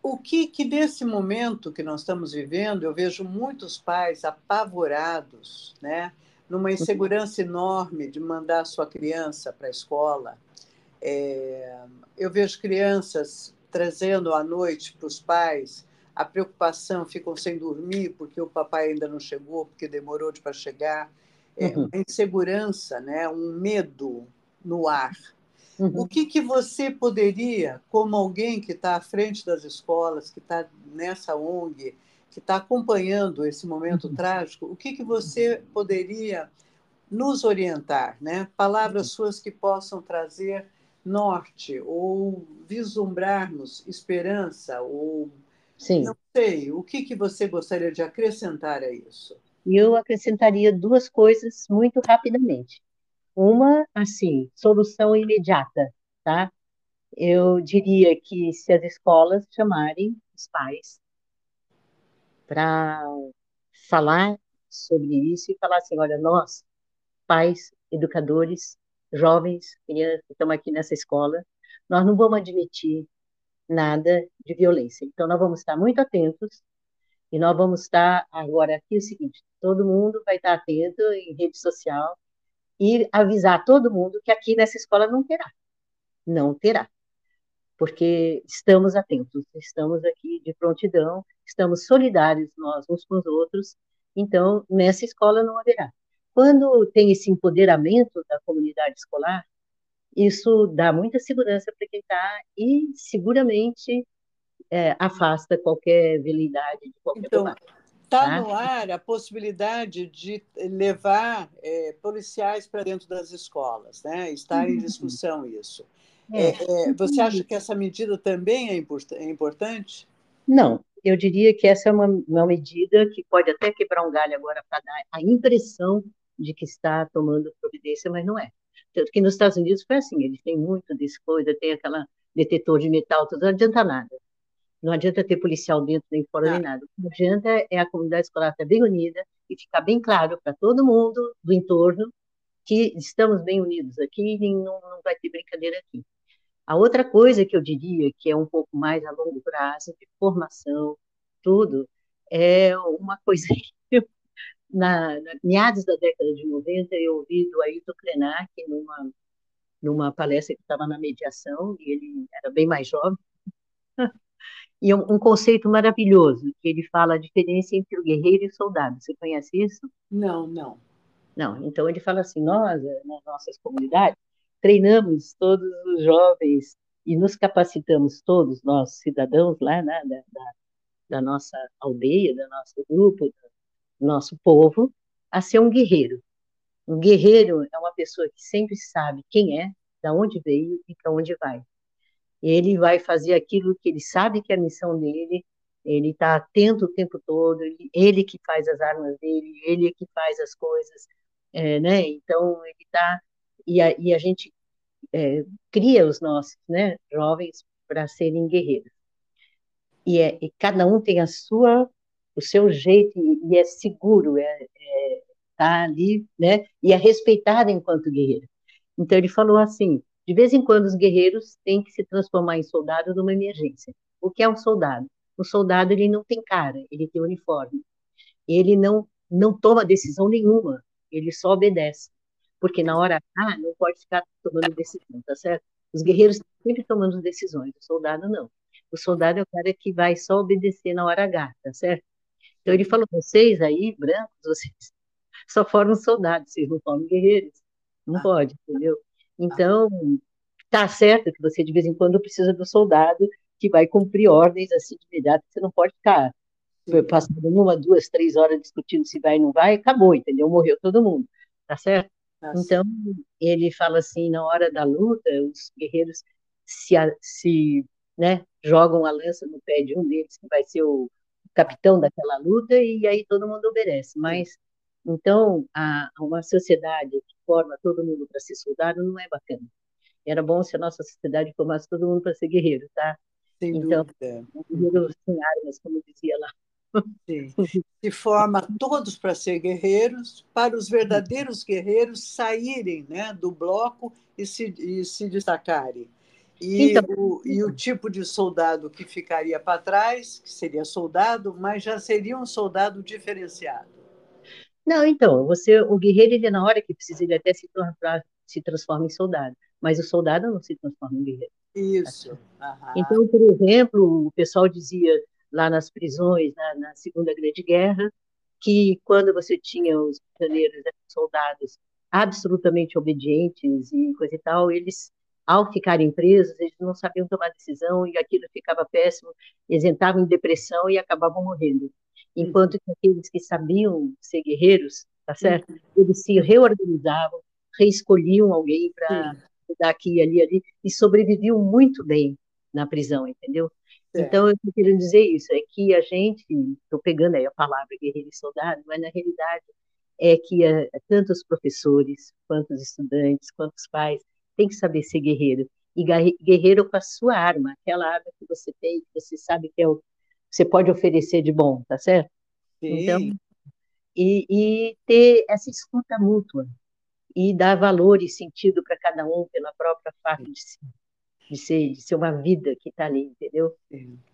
o que que nesse momento que nós estamos vivendo, eu vejo muitos pais apavorados, né, numa insegurança enorme de mandar sua criança para a escola, é, eu vejo crianças trazendo à noite para os pais a preocupação, ficam sem dormir porque o papai ainda não chegou, porque demorou para chegar. É, uhum. Uma insegurança, né? um medo no ar. Uhum. O que, que você poderia, como alguém que está à frente das escolas, que está nessa ONG, que está acompanhando esse momento uhum. trágico, o que, que você poderia nos orientar? Né? Palavras uhum. suas que possam trazer norte ou vislumbrarmos esperança ou Sim. não sei o que que você gostaria de acrescentar a isso?
Eu acrescentaria duas coisas muito rapidamente. Uma assim solução imediata tá? Eu diria que se as escolas chamarem os pais para falar sobre isso e falar assim olha nós pais educadores jovens, que estão aqui nessa escola, nós não vamos admitir nada de violência. Então, nós vamos estar muito atentos e nós vamos estar agora aqui o seguinte: todo mundo vai estar atento em rede social e avisar todo mundo que aqui nessa escola não terá, não terá, porque estamos atentos, estamos aqui de prontidão, estamos solidários nós uns com os outros. Então, nessa escola não haverá. Quando tem esse empoderamento da comunidade escolar, isso dá muita segurança para quem está e seguramente é, afasta qualquer velidade de qualquer
então, Está tá? no ar a possibilidade de levar é, policiais para dentro das escolas, né? Está em uhum. discussão isso. É, é, você acha que essa medida também é, é importante?
Não, eu diria que essa é uma, uma medida que pode até quebrar um galho agora para dar a impressão de que está tomando providência, mas não é. Tanto que nos Estados Unidos foi assim, eles têm muito desse coisa, tem aquela detetor de metal, tudo, não adianta nada. Não adianta ter policial dentro nem fora não. nem nada. O que adianta é a comunidade escolar estar bem unida e ficar bem claro para todo mundo do entorno que estamos bem unidos aqui e não, não vai ter brincadeira aqui. A outra coisa que eu diria, que é um pouco mais a longo prazo, de formação, tudo, é uma coisa *laughs* que na, na meados da década de 90, eu ouvi do Ailton Krenak numa, numa palestra que estava na mediação, e ele era bem mais jovem, *laughs* e um, um, conceito maravilhoso, que ele fala a diferença entre o guerreiro e o soldado. Você conhece isso?
Não, não.
Não, então ele fala assim, nós, nas nossas comunidades, treinamos todos os jovens e nos capacitamos todos, nós cidadãos lá né, da, da, da nossa aldeia, do nosso grupo, nosso povo a ser um guerreiro. Um guerreiro é uma pessoa que sempre sabe quem é, da onde veio e para onde vai. Ele vai fazer aquilo que ele sabe que é a missão dele, ele está atento o tempo todo, ele, que faz as armas dele, ele que faz as coisas, é, né? Então ele está e a, e a gente é, cria os nossos, né, jovens para serem guerreiros. E, é, e cada um tem a sua o seu jeito e, é seguro, é, é tá ali, né? E é respeitado enquanto guerreiro. Então ele falou assim: de vez em quando os guerreiros têm que se transformar em soldado numa emergência. O que é um soldado? O soldado ele não tem cara, ele tem uniforme. Ele não não toma decisão nenhuma, ele só obedece. Porque na hora ah, não pode ficar tomando decisão, tá certo? Os guerreiros estão sempre tomando decisões, o soldado não. O soldado é o cara que vai só obedecer na hora H, tá certo? Então ele falou: vocês aí, brancos, vocês *laughs* só formam soldados, vocês não formam guerreiros. Não ah. pode, entendeu? Então, tá certo que você de vez em quando precisa do soldado que vai cumprir ordens assim de imediato, você não pode ficar passando uma, duas, três horas discutindo se vai ou não vai, acabou, entendeu? Morreu todo mundo, tá certo? Nossa. Então, ele fala assim, na hora da luta, os guerreiros se, se né, jogam a lança no pé de um deles, que vai ser o capitão daquela luta, e aí todo mundo obedece. Mas, então, a, uma sociedade que forma todo mundo para ser soldado não é bacana. Era bom se a nossa sociedade formasse todo mundo para ser guerreiro, tá?
Sem então, dúvida.
Guerreiro sem armas, como dizia lá.
Sim. *laughs* Se forma todos para ser guerreiros, para os verdadeiros guerreiros saírem né, do bloco e se, e se destacarem. E, então, o, e o tipo de soldado que ficaria para trás, que seria soldado, mas já seria um soldado diferenciado.
Não, então, você, o guerreiro, ele na hora que precisa, ele até se, torna, se transforma em soldado, mas o soldado não se transforma em guerreiro.
Isso.
Uhum. Então, por exemplo, o pessoal dizia lá nas prisões, na, na Segunda Grande Guerra, que quando você tinha os prisioneiros, soldados absolutamente obedientes e coisa e tal, eles ao ficarem presos, eles não sabiam tomar decisão e aquilo ficava péssimo, eles entravam em depressão e acabavam morrendo. Enquanto que aqueles que sabiam ser guerreiros, tá certo? Eles se reorganizavam, reescolhiam alguém para dar aqui e ali, ali, e sobreviviam muito bem na prisão, entendeu? É. Então, eu estou querendo dizer isso, é que a gente, estou pegando aí a palavra guerreiro e soldado, mas na realidade é que é, tanto os professores, quanto os estudantes, quanto os pais, tem que saber ser guerreiro. E guerreiro com a sua arma, aquela arma que você tem, que você sabe que é o você pode oferecer de bom, tá certo?
Sim. Então,
e, e ter essa escuta mútua e dar valor e sentido para cada um pela própria fato de, de, ser, de ser uma vida que está ali, entendeu?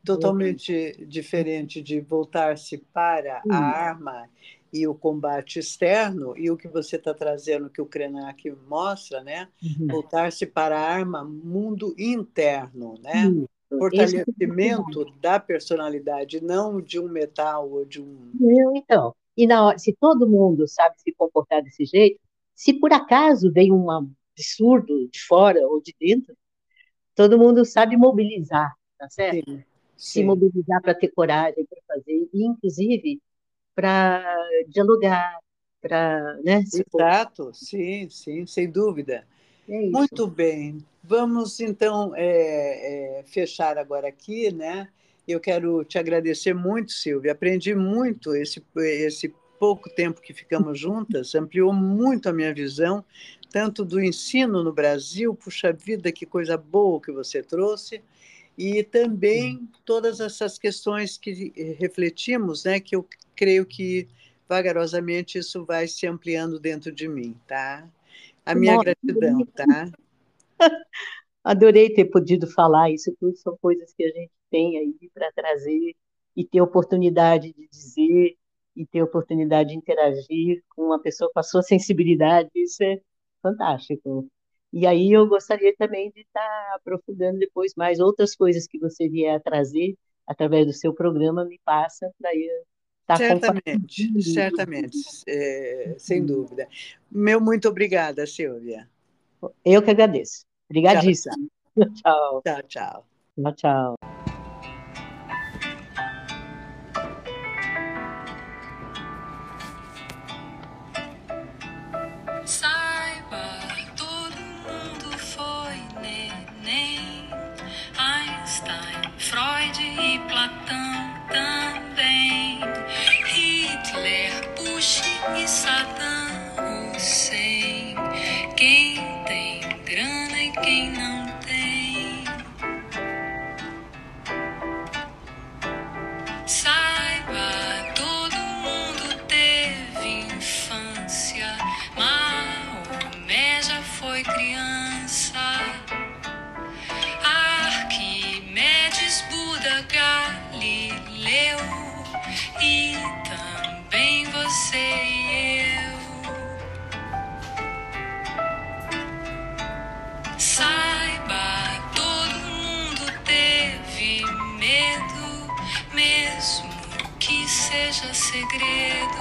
Totalmente diferente de voltar-se para Sim. a arma e o combate externo, e o que você está trazendo, que o Krenak mostra, né? Uhum. Voltar-se para a arma, mundo interno, né? Uhum. Fortalecimento da personalidade, não de um metal ou de um.
Então, e na hora, se todo mundo sabe se comportar desse jeito, se por acaso vem um absurdo de fora ou de dentro, todo mundo sabe mobilizar, tá certo? Sim, sim. Se mobilizar para ter coragem para fazer, e inclusive para dialogar, para. Né,
Exato, sim, sim, sem dúvida. É Muito bem. Vamos então é, é, fechar agora aqui, né? Eu quero te agradecer muito, Silvia. Aprendi muito esse, esse pouco tempo que ficamos juntas, ampliou muito a minha visão, tanto do ensino no Brasil, puxa vida, que coisa boa que você trouxe, e também todas essas questões que refletimos, né, que eu creio que vagarosamente isso vai se ampliando dentro de mim, tá? A minha Nossa, gratidão, tá? *laughs*
Adorei ter podido falar isso, tudo são coisas que a gente tem aí para trazer e ter oportunidade de dizer e ter oportunidade de interagir com uma pessoa com a sua sensibilidade, isso é fantástico. E aí eu gostaria também de estar aprofundando depois mais outras coisas que você vier a trazer através do seu programa, me passa para eu estar
Certamente, certamente, é, sem dúvida. Meu muito obrigada, Silvia.
Eu que agradeço. Obrigadíssima.
Tchau, *laughs* tchau. Tchau,
tchau. tchau, tchau.
foi criança. it